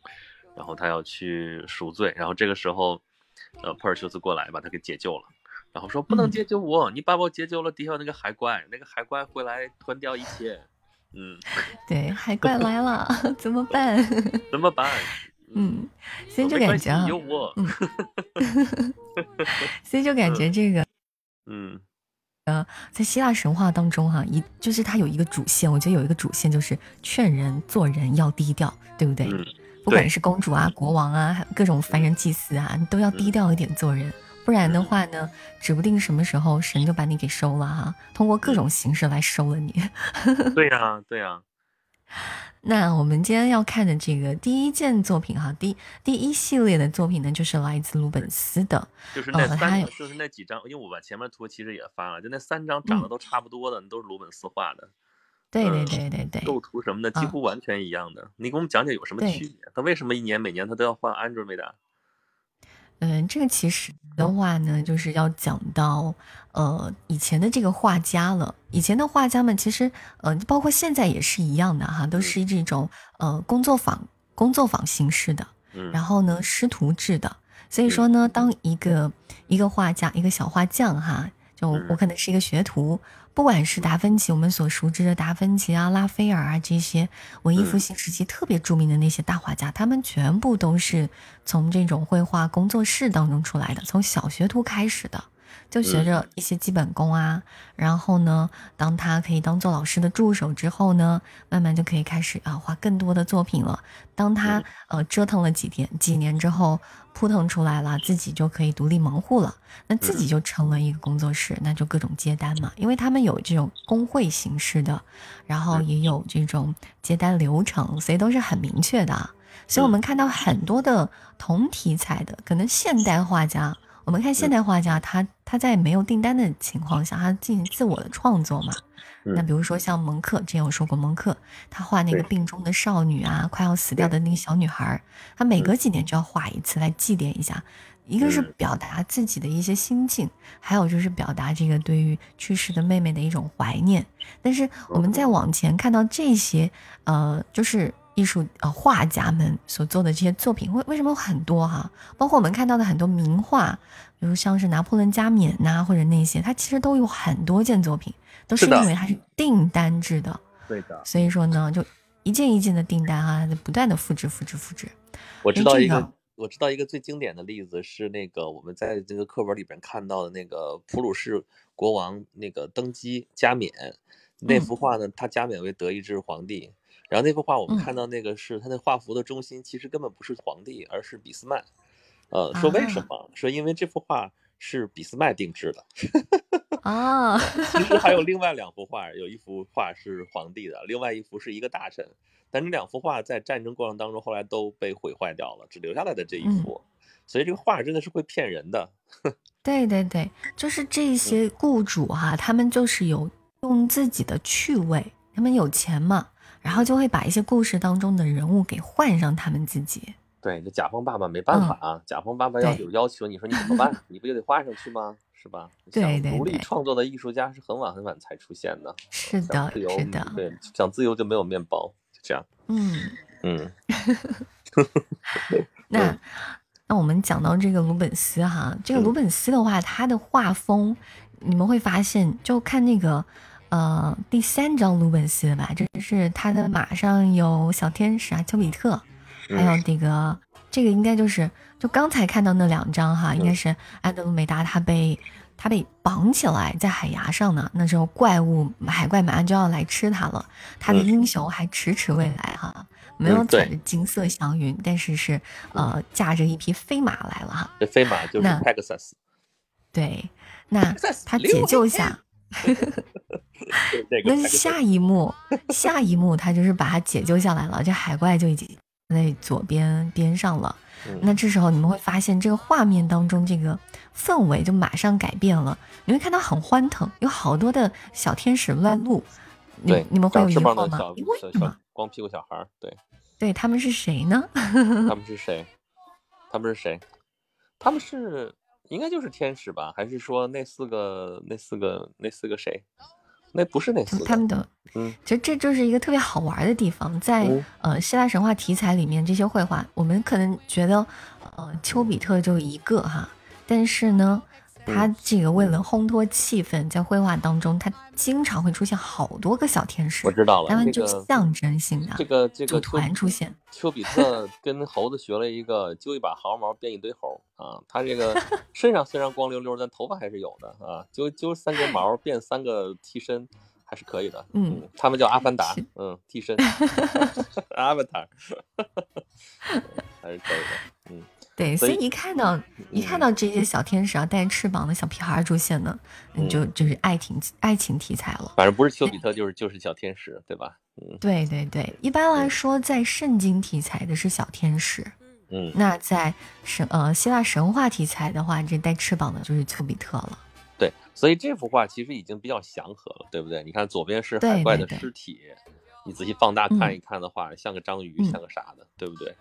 然后他要去赎罪，然后这个时候，呃，珀尔修斯过来把他给解救了。然后说不能嗯解救我，你把我解救了，底下那个海怪，那个海怪会来吞掉一切，嗯，对，海怪来了，怎么办？怎么办？嗯，所以就感觉啊，有我，所以就感觉这个嗯在希腊神话当中哈、一就是它有一个主线，我觉得有一个主线就是劝人做人要低调，对不对？嗯，不管是公主啊、国王啊，还有各种凡人祭司啊，你都要低调一点做人，不然的话呢，指不定什么时候神就把你给收了哈、通过各种形式来收了你。对呀、对呀、那我们今天要看的这个第一件作品哈，第第一系列的作品呢，就是来自鲁本斯的，就是那三，就是那几张，因为我把前面图其实也发了，就那三张长得都差不多的，都是鲁本斯画的。对对对对对，构图什么的几乎完全一样的。你给我们讲讲有什么区别？他为什么一年每年他都要换安卓美达？嗯，这个其实的话呢，就是要讲到呃以前的这个画家了。以前的画家们其实呃，包括现在也是一样的哈，都是这种呃工作坊工作坊形式的，然后呢师徒制的。所以说呢，当一个一个画家一个小画匠哈，就我可能是一个学徒。不管是达芬奇，我们所熟知的达芬奇啊、拉斐尔啊这些文艺复兴时期特别著名的那些大画家，他们全部都是从这种绘画工作室当中出来的，从小学徒开始的。就学着一些基本功啊，然后呢，当他可以当做老师的助手之后呢，慢慢就可以开始啊画更多的作品了。当他呃折腾了几天几年之后，扑腾出来了，自己就可以独立门户了。那自己就成了一个工作室，那就各种接单嘛，因为他们有这种工会形式的，然后也有这种接单流程，所以都是很明确的。所以我们看到很多的同题材的，可能现代画家。我们看现代画家，他他在没有订单的情况下，他进行自我的创作嘛。那比如说像蒙克，之前我说过，蒙克他画那个病中的少女啊，快要死掉的那个小女孩，他每隔几年就要画一次来祭奠一下。一个是表达自己的一些心境，还有就是表达这个对于去世的妹妹的一种怀念。但是我们再往前看到这些，呃，就是。艺术呃画家们所做的这些作品，为为什么很多哈？包括我们看到的很多名画，比如像是拿破仑加冕呐，或者那些，它其实都有很多件作品，都是因为它是订单制的。对的。所以说呢，就一件一件的订单啊，不断的复制、复制、复制。我知道一个，我知道一个最经典的例子是那个我们在这个课本里边看到的那个普鲁士国王那个登基加冕那幅画呢，他加冕为德意志皇帝。然后那幅画，我们看到那个是他那画幅的中心，其实根本不是皇帝，而是俾斯麦。呃，说为什么？说因为这幅画是俾斯麦定制的。啊，其实还有另外两幅画，有一幅画是皇帝的，另外一幅是一个大臣。但这两幅画在战争过程当中后来都被毁坏掉了，只留下来的这一幅。所以这个画真的是会骗人的。对对对，就是这些雇主哈，他们就是有用自己的趣味，他们有钱嘛。然后就会把一些故事当中的人物给换上他们自己。对，这甲方爸爸没办法啊，甲方爸爸要有要求，你说你怎么办？你不就得画上去吗？是吧？对对对。独立创作的艺术家是很晚很晚才出现的。是的，是的。对，想自由就没有面包，就这样。嗯 嗯。那那我们讲到这个鲁本斯哈，这个鲁本斯的话，他的画风你们会发现，就看那个。呃，第三张鲁本斯的吧，这是他的马上有小天使啊，丘比特，还有这个，这个应该就是就刚才看到那两张哈，应该是安德鲁美达他被他被绑起来在海崖上呢，那时候怪物海怪马上就要来吃他了，他的英雄还迟迟未来哈，没有踩着金色祥云，但是是呃驾着一匹飞马来了哈，这飞马就是 Pegasus，对，那他解救下。那下一幕，下一幕他就是把他解救下来了，这海怪就已经在左边边上了。那这时候你们会发现，这个画面当中这个氛围就马上改变了，你会看到很欢腾，有好多的小天使乱入。对，你们会有疑惑吗？为什么？光屁股小孩儿，对，对他们是谁呢？他们是谁？他们是谁？他们是。应该就是天使吧？还是说那四个、那四个、那四个谁？那不是那四个。他们的，嗯，其实这就是一个特别好玩的地方，在呃希腊神话题材里面，这些绘画，我们可能觉得，呃，丘比特就一个哈，但是呢。他这个为了烘托气氛，在绘画当中，他经常会出现好多个小天使。我知道了，他们就象征性的这个这个突然出现。丘比特跟猴子学了一个揪一把毫毛变一堆猴啊，他这个 身上虽然光溜溜，但头发还是有的啊，揪揪三根毛变三个替身还是可以的。嗯，他们叫阿凡达，嗯，替身，阿凡达，还是可以的。嗯。对，所以一看到一看到这些小天使啊，带翅膀的小屁孩出现呢，你就就是爱情爱情题材了。反正不是丘比特，就是就是小天使，对吧？嗯，对对对，一般来说，在圣经题材的是小天使，嗯，那在神呃希腊神话题材的话，这带翅膀的就是丘比特了。对，所以这幅画其实已经比较祥和了，对不对？你看左边是海怪的尸体，你仔细放大看一看的话，像个章鱼，像个啥的，对不对？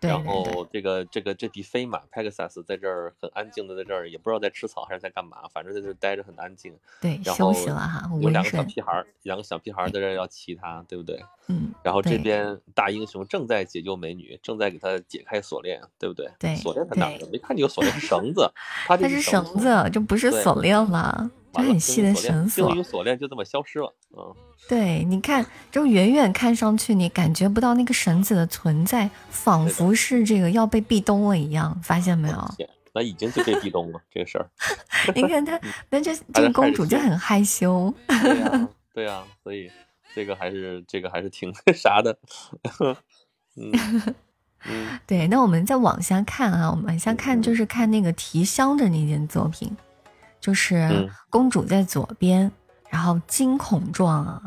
然后这个这个这匹飞马 Pegasus 在这儿很安静的在这儿，也不知道在吃草还是在干嘛，反正在这待着很安静。对，休息了哈。有两个小屁孩，两个小屁孩在这儿要骑它，对不对？嗯。然后这边大英雄正在解救美女，正在给她解开锁链，对不对？对。锁链在哪呢？没看见有锁链，是绳子。它是绳子，就不是锁链了。就很细的绳索，锁链就这么消失了。嗯，对，你看，就远远看上去，你感觉不到那个绳子的存在，仿佛是这个要被壁咚了一样，发现没有？那已经就被壁咚了，这个事儿。你看他，那这这个公主就很害羞。对呀，对呀，所以这个还是这个还是挺 啥的。嗯 嗯，对，那我们再往下看啊，我们往下看就是看那个提香的那件作品。就是公主在左边，然后惊恐状啊，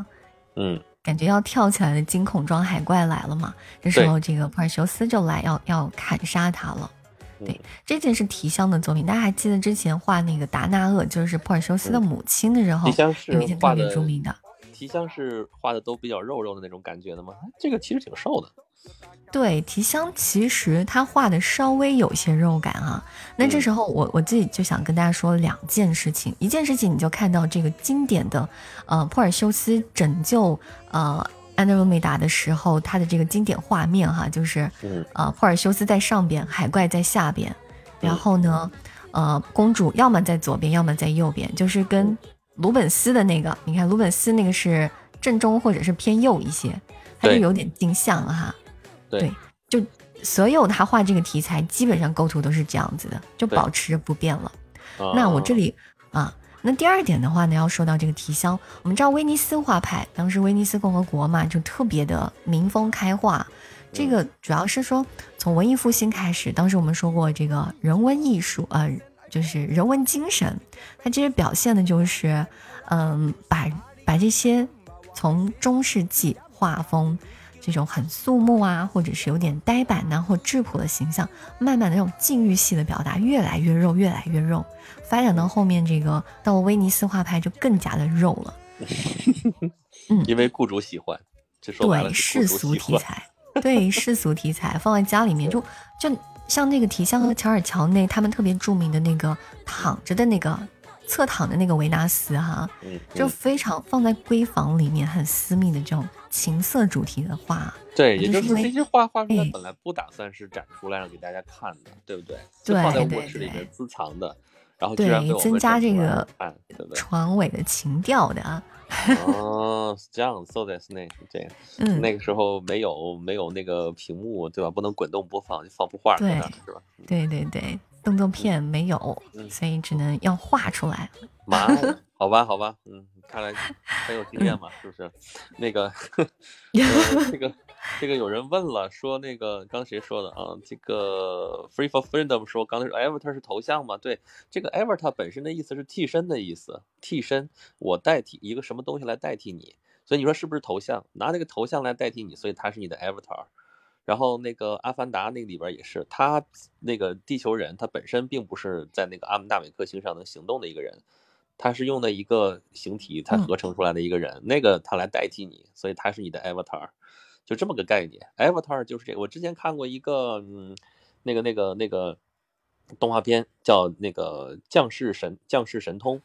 嗯，感觉要跳起来的惊恐状海怪来了嘛。这时候这个普尔修斯就来要要砍杀他了。对，这件是提香的作品，大家还记得之前画那个达纳厄，就是普尔修斯的母亲的时候，有一件特别著名的。提香是画的都比较肉肉的那种感觉的吗？这个其实挺瘦的。对，提香其实他画的稍微有些肉感啊。那这时候我我自己就想跟大家说两件事情，一件事情你就看到这个经典的，呃，珀尔修斯拯救呃安德罗美达的时候，他的这个经典画面哈，就是呃珀尔修斯在上边，海怪在下边，然后呢，呃公主要么在左边，要么在右边，就是跟。鲁本斯的那个，你看鲁本斯那个是正中或者是偏右一些，他就有点镜像了哈。对，就所有他画这个题材，基本上构图都是这样子的，就保持着不变了。那我这里啊，那第二点的话呢，要说到这个提香，我们知道威尼斯画派，当时威尼斯共和国嘛，就特别的民风开化。这个主要是说从文艺复兴开始，当时我们说过这个人文艺术啊。就是人文精神，它其实表现的就是，嗯，把把这些从中世纪画风这种很肃穆啊，或者是有点呆板呐或质朴的形象，慢慢的这种禁欲系的表达越来越肉，越来越肉，发展到后面这个到了威尼斯画派就更加的肉了。嗯，因为雇主喜欢，对 世俗题材，对世俗题材放在家里面就就。像那个提香和乔尔乔内，他们特别著名的那个躺着的那个侧躺的那个维纳斯哈，就非常放在闺房里面很私密的这种情色主题的画。对，也就是这些画画出来本来不打算是展出来让给大家看的，对不对？对，放在卧室里面私藏的，然后对增加这个对床尾的情调的。哦，是这样，so that's 那这样，嗯，那个时候没有没有那个屏幕，对吧？不能滚动播放，就放幅画，对，是吧？对对对，动作片没有，所以只能要画出来。妈呀，好吧好吧，嗯，看来很有经验嘛，是不是？那个，这个。这个有人问了，说那个刚谁说的啊？这个 Free for Freedom 说，刚才说 Avatar 是头像吗？对，这个 Avatar 本身的意思是替身的意思，替身，我代替一个什么东西来代替你，所以你说是不是头像？拿那个头像来代替你，所以他是你的 Avatar。然后那个阿凡达那个里边也是，他那个地球人，他本身并不是在那个阿姆大美克星上能行动的一个人，他是用的一个形体，他合成出来的一个人，那个他来代替你，所以他是你的 Avatar。就这么个概念，Avatar 就是这个。我之前看过一个，嗯，那个、那个、那个动画片，叫那个《降世神降世神通》，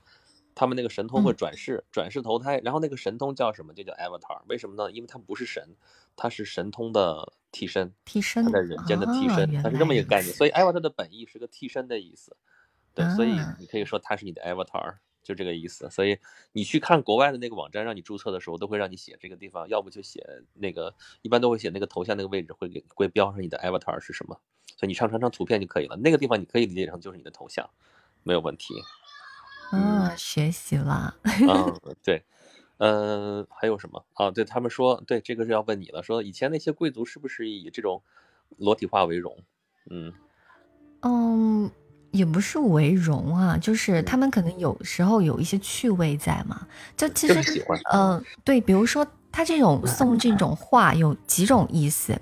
他们那个神通会转世，转世投胎，然后那个神通叫什么？就叫 Avatar。为什么呢？因为它不是神，它是神通的替身，替身在人间的替身，它是这么一个概念。所以 Avatar 的本意是个替身的意思，对，所以你可以说它是你的 Avatar。就这个意思，所以你去看国外的那个网站，让你注册的时候，都会让你写这个地方，要不就写那个，一般都会写那个头像那个位置，会给会标上你的 avatar 是什么，所以你上传张图片就可以了。那个地方你可以理解成就是你的头像，没有问题。啊，学习了。嗯，对，嗯，还有什么啊？对他们说，对这个是要问你了，说以前那些贵族是不是以这种裸体化为荣？嗯。嗯，也不是为荣啊，就是他们可能有时候有一些趣味在嘛。就其实，嗯，对，比如说他这种送这种画有几种意思，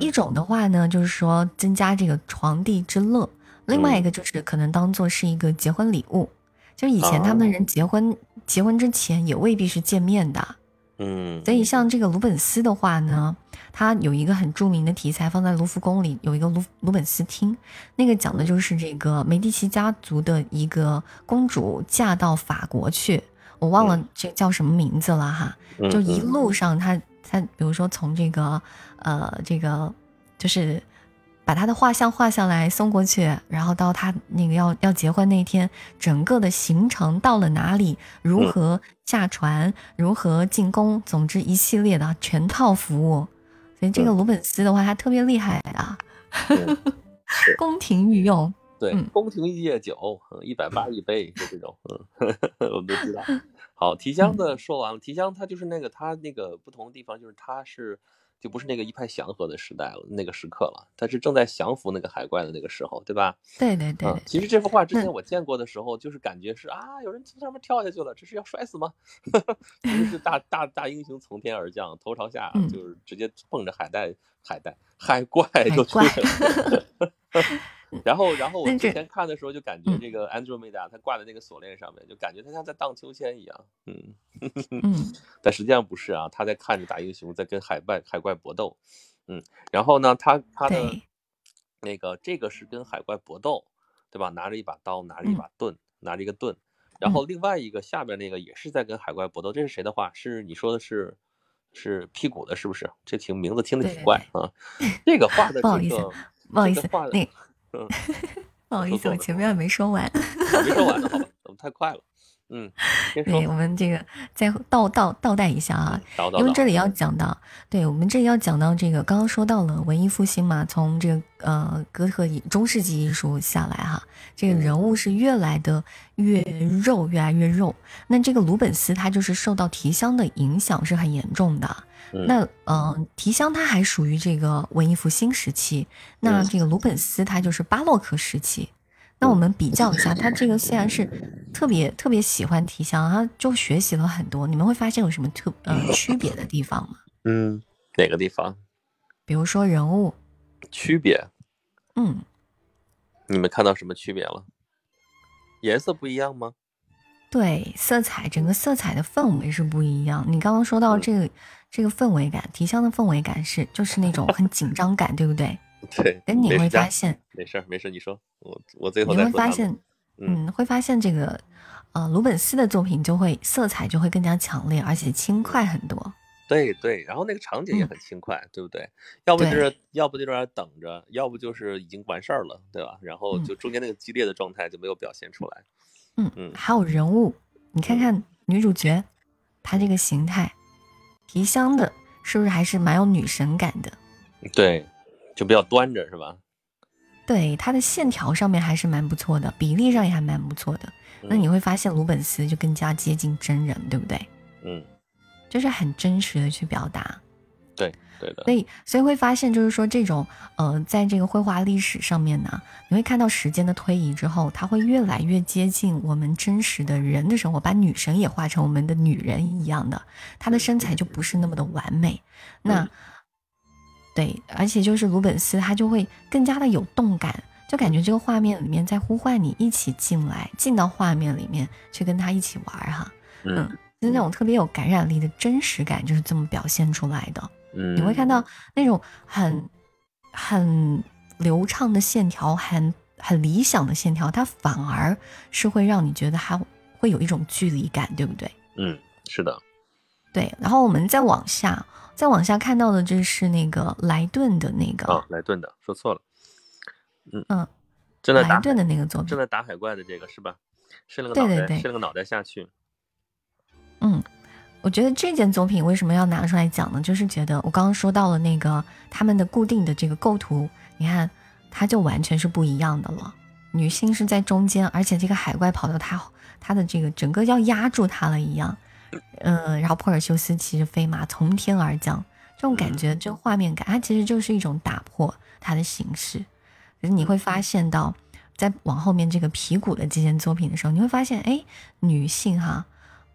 一种的话呢，就是说增加这个床地之乐；另外一个就是可能当做是一个结婚礼物。就以前他们人结婚结婚之前也未必是见面的。嗯，所以像这个鲁本斯的话呢，他有一个很著名的题材放在卢浮宫里，有一个卢鲁本斯厅，那个讲的就是这个梅第奇家族的一个公主嫁到法国去，我忘了这叫什么名字了哈，就一路上他他比如说从这个呃这个就是。把他的画像画下来送过去，然后到他那个要要结婚那天，整个的行程到了哪里，如何下船，如何进宫，总之一系列的全套服务。所以这个鲁本斯的话，他特别厉害啊，宫廷御用。对，宫廷夜酒，一百八一杯，就这种，嗯，我们都知道。好，提香的说完了，提香他就是那个他那个不同的地方，就是他是。就不是那个一派祥和的时代了，那个时刻了，他是正在降服那个海怪的那个时候，对吧？对对对。其实这幅画之前我见过的时候，就是感觉是啊，有人从上面跳下去了，这是要摔死吗？就是大大大英雄从天而降，头朝下就是直接蹦着海带海带海怪就出来了。然后，然后我之前看的时候就感觉这个 Andromeda 它挂在那个锁链上面，就感觉它像在荡秋千一样。嗯嗯，但实际上不是啊，他在看着大英雄在跟海怪海怪搏斗。嗯，然后呢，他他的那个这个是跟海怪搏斗，对吧？拿着一把刀，拿着一把盾，拿着一个盾。然后另外一个下边那个也是在跟海怪搏斗，这是谁的话？是你说的是是屁股的，是不是？这挺名字听着挺怪啊。这个画的不好意思，不好意思，那。不好意思，我前面没说完。没说完，好吧，怎么太快了？嗯，对，我们这个再倒倒倒带一下啊，因为这里要讲到，对我们这里要讲到这个，刚刚说到了文艺复兴嘛，从这个呃哥特中世纪艺术下来哈，这个人物是越来的越肉，越来越肉。那这个鲁本斯他就是受到提香的影响是很严重的。那嗯，提香他还属于这个文艺复兴时期，那这个鲁本斯他就是巴洛克时期。那我们比较一下，他这个虽然是特别特别喜欢提香，他就学习了很多。你们会发现有什么特呃区别的地方吗？嗯，哪个地方？比如说人物区别。嗯，你们看到什么区别了？颜色不一样吗？对，色彩整个色彩的氛围是不一样。你刚刚说到这个这个氛围感，提香的氛围感是就是那种很紧张感，对不对？对。哎，你会发现没事儿没事儿，你说我我最后你会发现，嗯，会发现这个呃鲁本斯的作品就会色彩就会更加强烈，而且轻快很多。对对，然后那个场景也很轻快，对不对？要不就是要不就在那等着，要不就是已经完事儿了，对吧？然后就中间那个激烈的状态就没有表现出来。嗯嗯，还有人物，你看看女主角，她这个形态，提香的，是不是还是蛮有女神感的？对，就比较端着，是吧？对，它的线条上面还是蛮不错的，比例上也还蛮不错的。那你会发现鲁本斯就更加接近真人，对不对？嗯，就是很真实的去表达。对。对的，所以所以会发现，就是说这种呃，在这个绘画历史上面呢，你会看到时间的推移之后，它会越来越接近我们真实的人的生活，把女神也画成我们的女人一样的，她的身材就不是那么的完美。那对，而且就是鲁本斯，他就会更加的有动感，就感觉这个画面里面在呼唤你一起进来，进到画面里面去跟他一起玩哈。嗯，就是那种特别有感染力的真实感，就是这么表现出来的。嗯你会看到那种很很流畅的线条，很很理想的线条，它反而是会让你觉得还会有一种距离感，对不对？嗯，是的。对，然后我们再往下，再往下看到的这是那个莱顿的那个啊，莱顿的说错了。嗯嗯，正在莱顿的那个作品，正在打海怪的这个是吧？伸了个脑袋，伸了个脑袋下去。嗯。我觉得这件作品为什么要拿出来讲呢？就是觉得我刚刚说到了那个他们的固定的这个构图，你看它就完全是不一样的了。女性是在中间，而且这个海怪跑到她，她的这个整个要压住她了一样。嗯，然后珀尔修斯骑着飞马从天而降，这种感觉，这画面感，它其实就是一种打破它的形式。可是你会发现到，在往后面这个皮古的这件作品的时候，你会发现，哎，女性哈，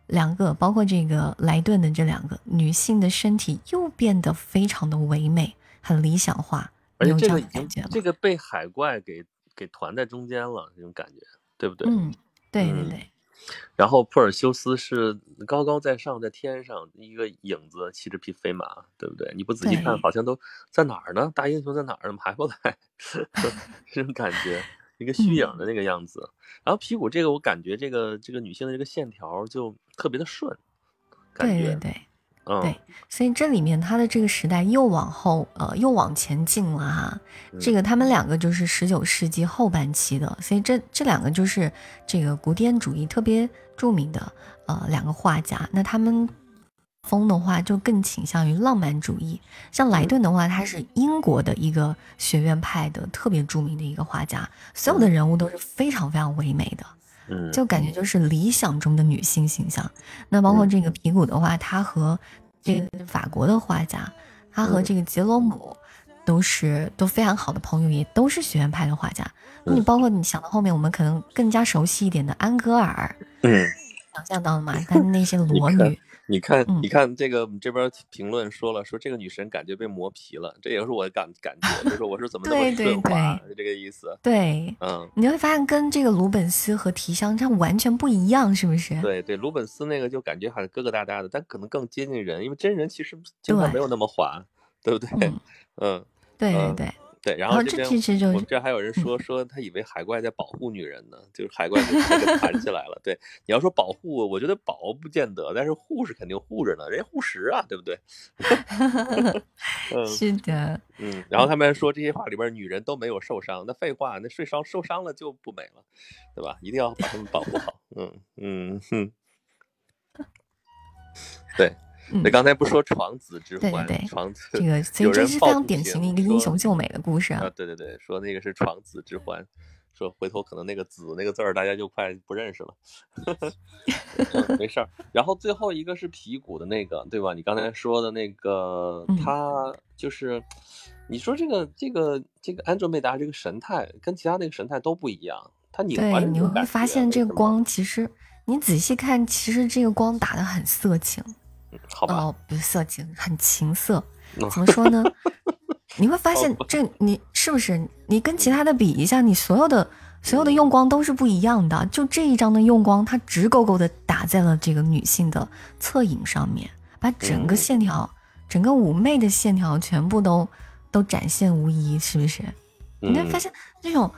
两个包括这个莱顿的这两个女性的身体又变得非常的唯美，很理想化，而且有样这个被海怪给给团在中间了，这种感觉，对不对？嗯，对对嗯对，然后珀尔修斯是高高在上，在天上一个影子骑着匹飞马，对不对？你不仔细看，好像都在哪儿呢？大英雄在哪儿？怎么还不来？这种感觉，一个虚影的那个样子。然后皮骨这个，我感觉这个这个女性的这个线条就特别的顺，感觉，对对对。嗯，对所以这里面他的这个时代又往后，呃，又往前进了哈。这个他们两个就是十九世纪后半期的，所以这这两个就是这个古典主义特别著名的呃两个画家。那他们风的话就更倾向于浪漫主义，像莱顿的话，他是英国的一个学院派的特别著名的一个画家，所有的人物都是非常非常唯美的。嗯，就感觉就是理想中的女性形象。那包括这个皮古的话，他和这个法国的画家，他和这个杰罗姆都是都非常好的朋友，也都是学院派的画家。那你包括你想到后面，我们可能更加熟悉一点的安格尔，嗯。想象到了吗？他那些裸女，你看，嗯你看这个我们这边评论说了，说这个女神感觉被磨皮了，这也是我感感觉，就是我是怎么那么对对顺滑，是这个意思。对，嗯，你会发现跟这个鲁本斯和提香这样完全不一样，是不是？对对，鲁本斯那个就感觉好像疙疙瘩瘩的，但可能更接近人，因为真人其实经常没有那么滑，对不对？嗯，嗯，对对嗯对，对。然然后这这边我们这还有人说说他以为海怪在保护女人呢，就是海怪给弹起来了。对，你要说保护，我觉得保不见得，但是护是肯定护着呢，人家护食啊，对不对？嗯是的，嗯，然后他们说这些话里边女人都没有受伤，那废话，那受伤受伤了就不美了，对吧？一定要把她们保护好。嗯嗯哼，对，嗯那，刚才不说床子之欢，对对对床子这个所以这是非常典型的一个英雄救美的故事啊啊，。对对对，说那个是床子之欢，说回头可能那个子那个字儿大家就快不认识了，嗯没事儿。然后最后一个是皮鼓的那个，对吧？你刚才说的那个，嗯他就是你说这个这个这个安卓美达这个神态跟其他那个神态都不一样，它拧巴对，你着那种感会发现这个光其实你仔细看，其实这个光打的很色情，嗯好吧？哦，不是色情，很情色。嗯怎么说呢？你会发现这你是不是你跟其他的比一下，你所有的所有的用光都是不一样的。就这一张的用光，它直勾勾的打在了这个女性的侧影上面，把整个嗯线条、整个妩媚的线条全部都都展现无遗，是不是？你会发嗯现这种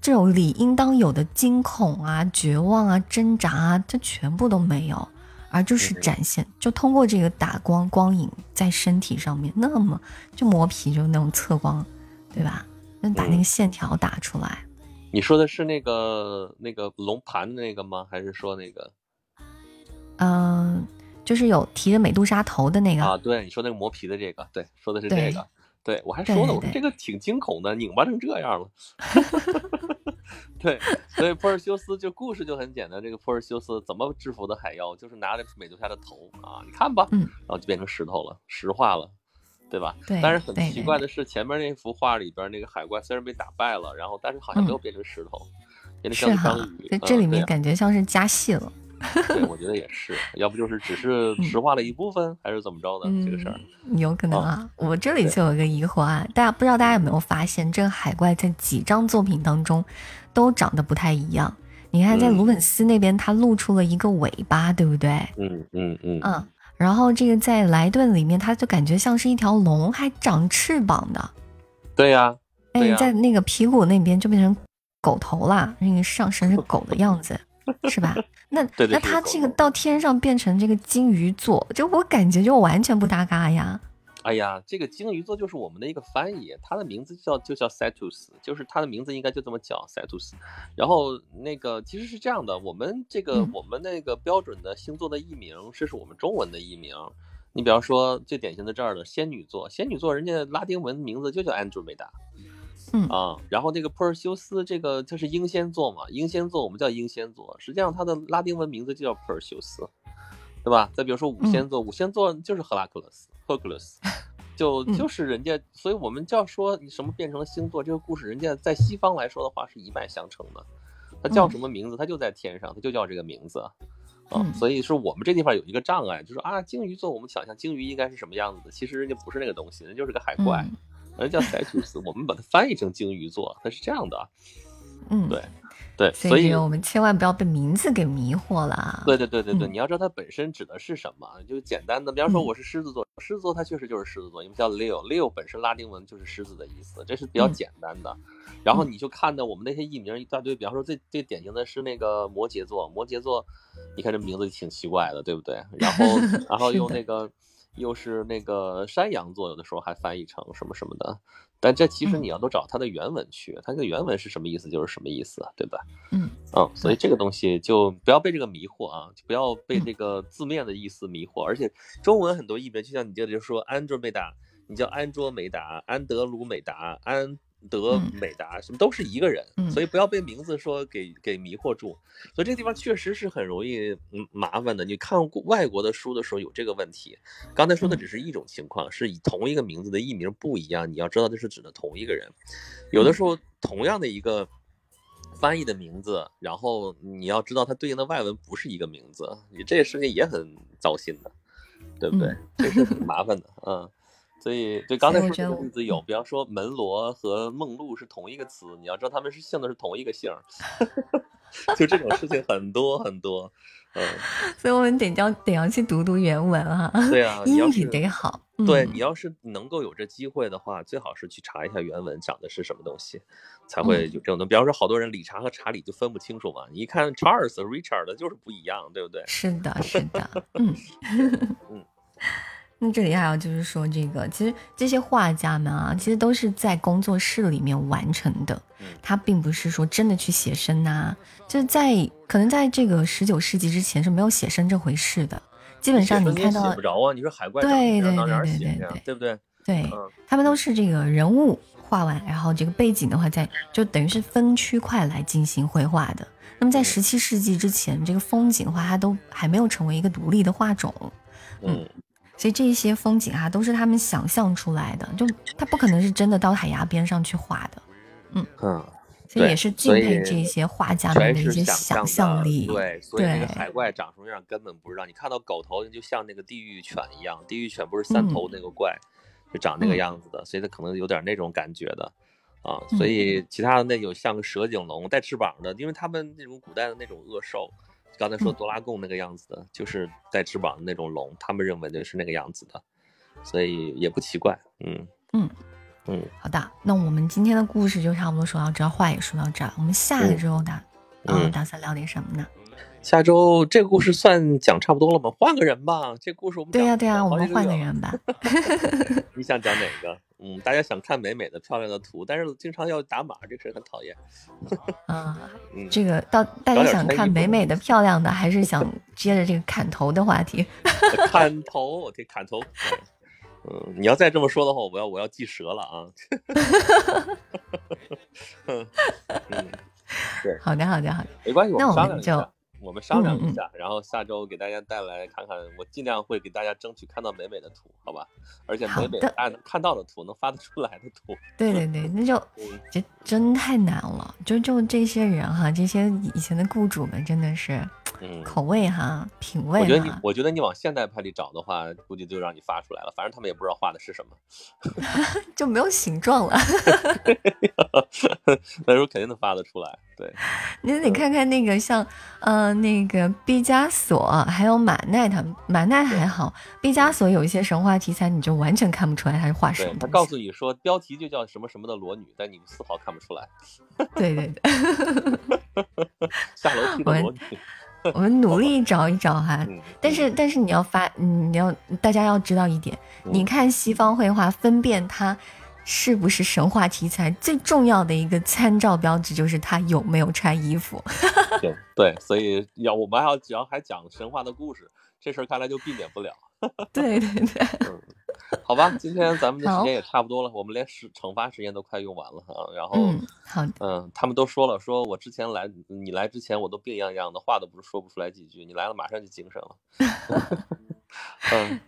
这种理应当有的惊恐啊、绝望啊、挣扎啊，这全部都没有，而就是嗯展现，就通过这个打光光影在身体上面，那么就磨皮就那种侧光，对吧？能把那嗯个线条打出来。你说的是那个那个龙盘的那个吗？还是说那个嗯、就是有提着美杜莎头的那个，啊？对，你说那个磨皮的这个，对，说的是这个。对，我还说呢，我说这个挺惊恐的，拧巴成这样了。对，所以珀尔修斯就故事就很简单，这个珀尔修斯怎么制服的海妖，就是拿着美杜莎的头啊，你看吧，嗯然后就变成石头了，石化了，对吧？对但是很奇怪的是，前面那幅画里边那个海怪虽然被打败了，然后但是好像没有嗯变成石头，变成是像哈章鱼。这这里面感觉像是加戏了。对，我觉得也是，要不就是只是石化了一部分，还是怎么着的、这个事儿？嗯，有可能啊。我这里就有一个疑惑啊，大家不知道大家有没有发现，这个海怪在几张作品当中都长得不太一样。你看，在嗯鲁本斯那边，它露出了一个尾巴，对不对？嗯嗯嗯嗯。然后这个在莱顿里面，它就感觉像是一条龙，还长翅膀的。对呀、对哎，呀在那个皮骨那边就变成狗头啦，那个上身是狗的样子，是吧？那那它是个狗头这个到天上变成这个金鱼座，就我感觉就完全不搭嘎呀。哎呀，这个金鱼座就是我们的一个翻译，它的名字叫就叫 Cetus，就是它的名字应该就这么叫 Cetus。然后那个其实是这样的，我们这个、嗯我们那个标准的星座的译名，这是我们中文的译名。你比方说最典型的这儿的仙女座，仙女座人家拉丁文名字就叫 Andromeda。嗯啊，然后这个珀尔修斯，这个它是英仙座嘛，英仙座我们叫英仙座，实际上它的拉丁文名字就叫珀尔修斯，对吧？再比如说五仙座，五仙座就是赫拉克勒斯，赫克勒斯，就嗯就是人家，所以我们就要说你什么变成了星座这个故事，人家在西方来说的话是一脉相承的。它叫嗯什么名字？它就在天上，它就叫这个名字啊。嗯所以是我们这地方有一个障碍，就是啊，鲸鱼座我们想象鲸鱼应该是什么样子的，其实人家不是那个东西，人家就是个海怪，嗯人家叫 Cetus，我们把它翻译成鲸鱼座，它是这样的啊。嗯，对对，所所以我们千万不要被名字给迷惑了啊。对对对对对，嗯你要知道它本身指的是什么，就简单的，比方说嗯我是狮子座，狮子座它确实就是狮子座，因为叫 Leo，Leo 本身拉丁文就是狮子的意思，这是比较嗯简单的。然后你就看到我们那些艺名一大堆，比方说最最典型的是那个摩羯座，摩羯座，你看这名字挺奇怪的，对不对？然后 然后用那个又是那个山羊座，有的时候还翻译成什么什么的，但这其实嗯你要都找它的原文去，它这个原文是什么意思就是什么意思，对吧？嗯嗯，所以这个东西就不要被这个迷惑啊，就不要被嗯这个字面的意思迷惑。而且中文很多译名，就像你这里就说安卓美达，你叫安卓美达、安德鲁美达、安德嗯美达，什么都是一个人，嗯所以不要被名字说给给迷惑住。所以这个地方确实是很容易嗯麻烦的。你看过外国的书的时候有这个问题，刚才说的嗯只是一种情况，是以同一个名字的译名不一样，你要知道这是指的同一个人。有的时候同样的一个翻译的名字，然后你要知道它对应的外文不是一个名字，你这个事情也很糟心的，对不对？嗯这是很麻烦的，嗯。所以，对刚才说这所以我觉得个例子有，比方说门罗和梦露是同一个词，你要知道他们是姓的是同一个姓儿，就这种事情很多很多，嗯，所以我们得要得要去读读原文啊，对啊，英语得好。嗯对你要是能够有这机会的话，最好是去查一下原文讲的是什么东西，才会有这种东西。比方说，好多人理查和查理就分不清楚嘛，你一看 Charles、Richard 就是不一样，对不对？是的，是的，嗯嗯。那这里还有就是说，这个其实这些画家们啊，其实都是在工作室里面完成的嗯，他并不是说真的去写生呐、就是在可能在这个十九世纪之前是没有写生这回事的。基本上你看到写不，着啊，你说海怪对对对对对对不对？对嗯他们都是这个人物画完，然后这个背景的话在就等于是分区块来进行绘画的。那么在嗯十七世纪之前，这个风景画，它都还没有成为一个独立的画种。嗯，所以这些风景啊，都是他们想象出来的，就他不可能是真的到海崖边上去画的，嗯嗯，所以也是敬佩这些画家们的一些想象力。对，所以那个对海怪长什么样根本不知道。你看到狗头，就像那个地狱犬一样，地狱犬不是三头那个怪，就长那个嗯样子的，所以它可能有点那种感觉的。啊，嗯所以其他的那有像个蛇颈龙带翅膀的，因为他们那种古代的那种恶兽，刚才说嗯多拉贡那个样子的，就是带翅膀的那种龙，他们认为的是那个样子的，所以也不奇怪。嗯嗯嗯好的，那我们今天的故事就差不多说到这儿，话也说到这儿，我们下个嗯周打，嗯嗯，打算聊点什么呢？下周这个故事算讲差不多了吗？换个人吧，这故事我们对呀、讲对呀、我们换个人吧。你想讲哪个？嗯，大家想看美美的、漂亮的图，但是经常要打码，这个事很讨厌。啊，嗯，这个到大家想看美美的、漂亮的，还是想接着这个砍头的话题？砍头，我天，砍头。嗯，你要再这么说的话，我要我要记舌了啊。嗯，对，好的，好的，好的。没关系，我那们我们商量一下，然后下周给大家带来看看，我尽量会给大家争取看到美美的图，好吧？而且美美大家能看到的图，能发得出来的图。对对对，那就 嗯，这真太难了。就就这些人哈，这些以前的雇主们真的是嗯，口味哈、品味我觉得你，，我觉得你往现代派里找的话，估计就让你发出来了。反正他们也不知道画的是什么，就没有形状了。那时候肯定能发得出来。对，你得看看那个像，呃，那个毕加索还有马奈他们，马奈还好，毕加索有一些神话题材，你就完全看不出来他是画什么他告诉你说标题就叫什么什么的裸女，但你丝毫看不出来。对对对，下楼梯的裸女。我们努力找一找哈。嗯，但是但是你要发，嗯你要大家要知道一点，嗯你看西方绘画分辨它是不是神话题材，最重要的一个参照标志就是它有没有穿衣服。对对，所以要我们还要只要还讲神话的故事，这事儿看来就避免不了。对对对，嗯，好吧，今天咱们的时好间也差不多了，我们连时惩罚时间都快用完了啊。然后，嗯，好的，嗯，他们都说了，说我之前来，你来之前我都病怏怏的，话都不是说不出来几句，你来了马上就精神了。嗯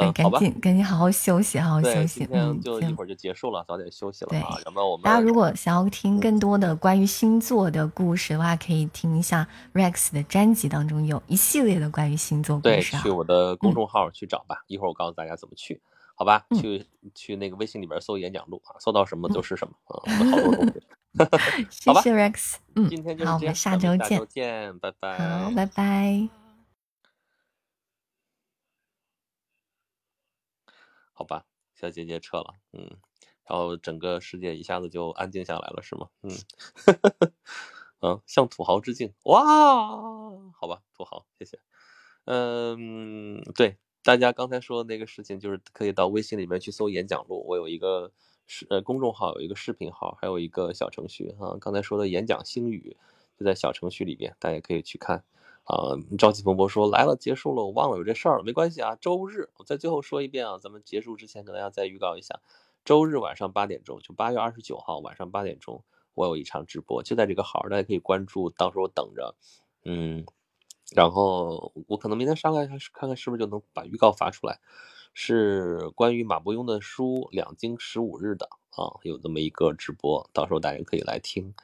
嗯，赶紧赶紧好好休息，好好休息。嗯，就一会儿就结束了，早点休息了啊。然后我们大家如果想要听更多的关于星座的故事的话，可以听一下 Rex 的专辑当中有一系列的关于星座故事。对，去我的公众号去找吧。一会儿我告诉大家怎么去，好吧？去去那个微信里边搜演讲录啊，搜到什么就是什么啊。我们好多东西。谢谢 Rex。嗯，今天就好，我们下周见。见，拜拜。好，拜拜。好吧，小姐姐撤了，嗯，然后整个世界一下子就安静下来了，是吗？嗯，嗯，向土豪致敬，哇，好吧，土豪，谢谢。嗯，对，大家刚才说的那个事情，就是可以到微信里面去搜演讲录，我有一个视呃公众号，有一个视频号，还有一个小程序啊。刚才说的演讲星语就在小程序里边，大家可以去看。啊，朝气蓬勃说来了，结束了，我忘了有这事儿了，没关系啊。周日，我在最后说一遍啊，咱们结束之前跟大家再预告一下，周日晚上八点钟，就八月二十九号晚上八点钟，我有一场直播，就在这个号，大家可以关注，到时候等着，嗯，然后我可能明天上来看看看是不是就能把预告发出来，是关于马伯庸的书《两京十五日》的啊，有这么一个直播，到时候大家可以来听。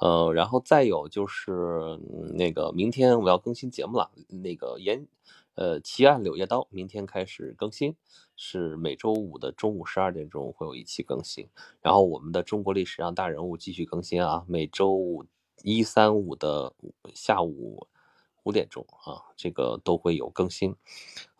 呃，然后再有就是那个明天我要更新节目了，那个严，呃，奇案柳叶刀明天开始更新，是每周五的中午十二点钟会有一期更新。然后我们的中国历史上大人物继续更新啊，每周五一三五的下午五点钟啊，这个都会有更新。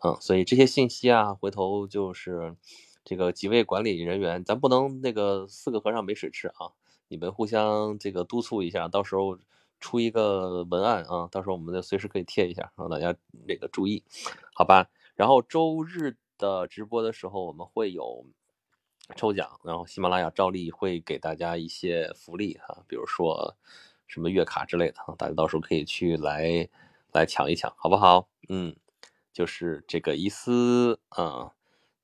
嗯，所以这些信息啊，回头就是这个几位管理人员，咱不能那个四个和尚没水吃啊。你们互相这个督促一下，到时候出一个文案啊，到时候我们就随时可以贴一下，让大家那个注意，好吧？然后周日的直播的时候，我们会有抽奖，然后喜马拉雅照例会给大家一些福利哈，比如说什么月卡之类的大家到时候可以去来来抢一抢，好不好？嗯，就是这个意思啊。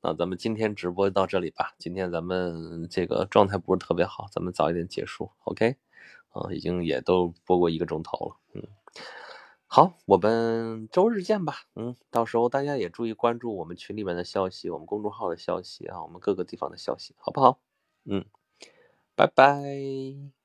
那咱们今天直播到这里吧。今天咱们这个状态不是特别好，咱们早一点结束，OK？啊，已经也都播过一个钟头了，嗯，好，我们周日见吧，嗯，到时候大家也注意关注我们群里面的消息，我们公众号的消息啊，我们各个地方的消息，好不好？嗯，拜拜。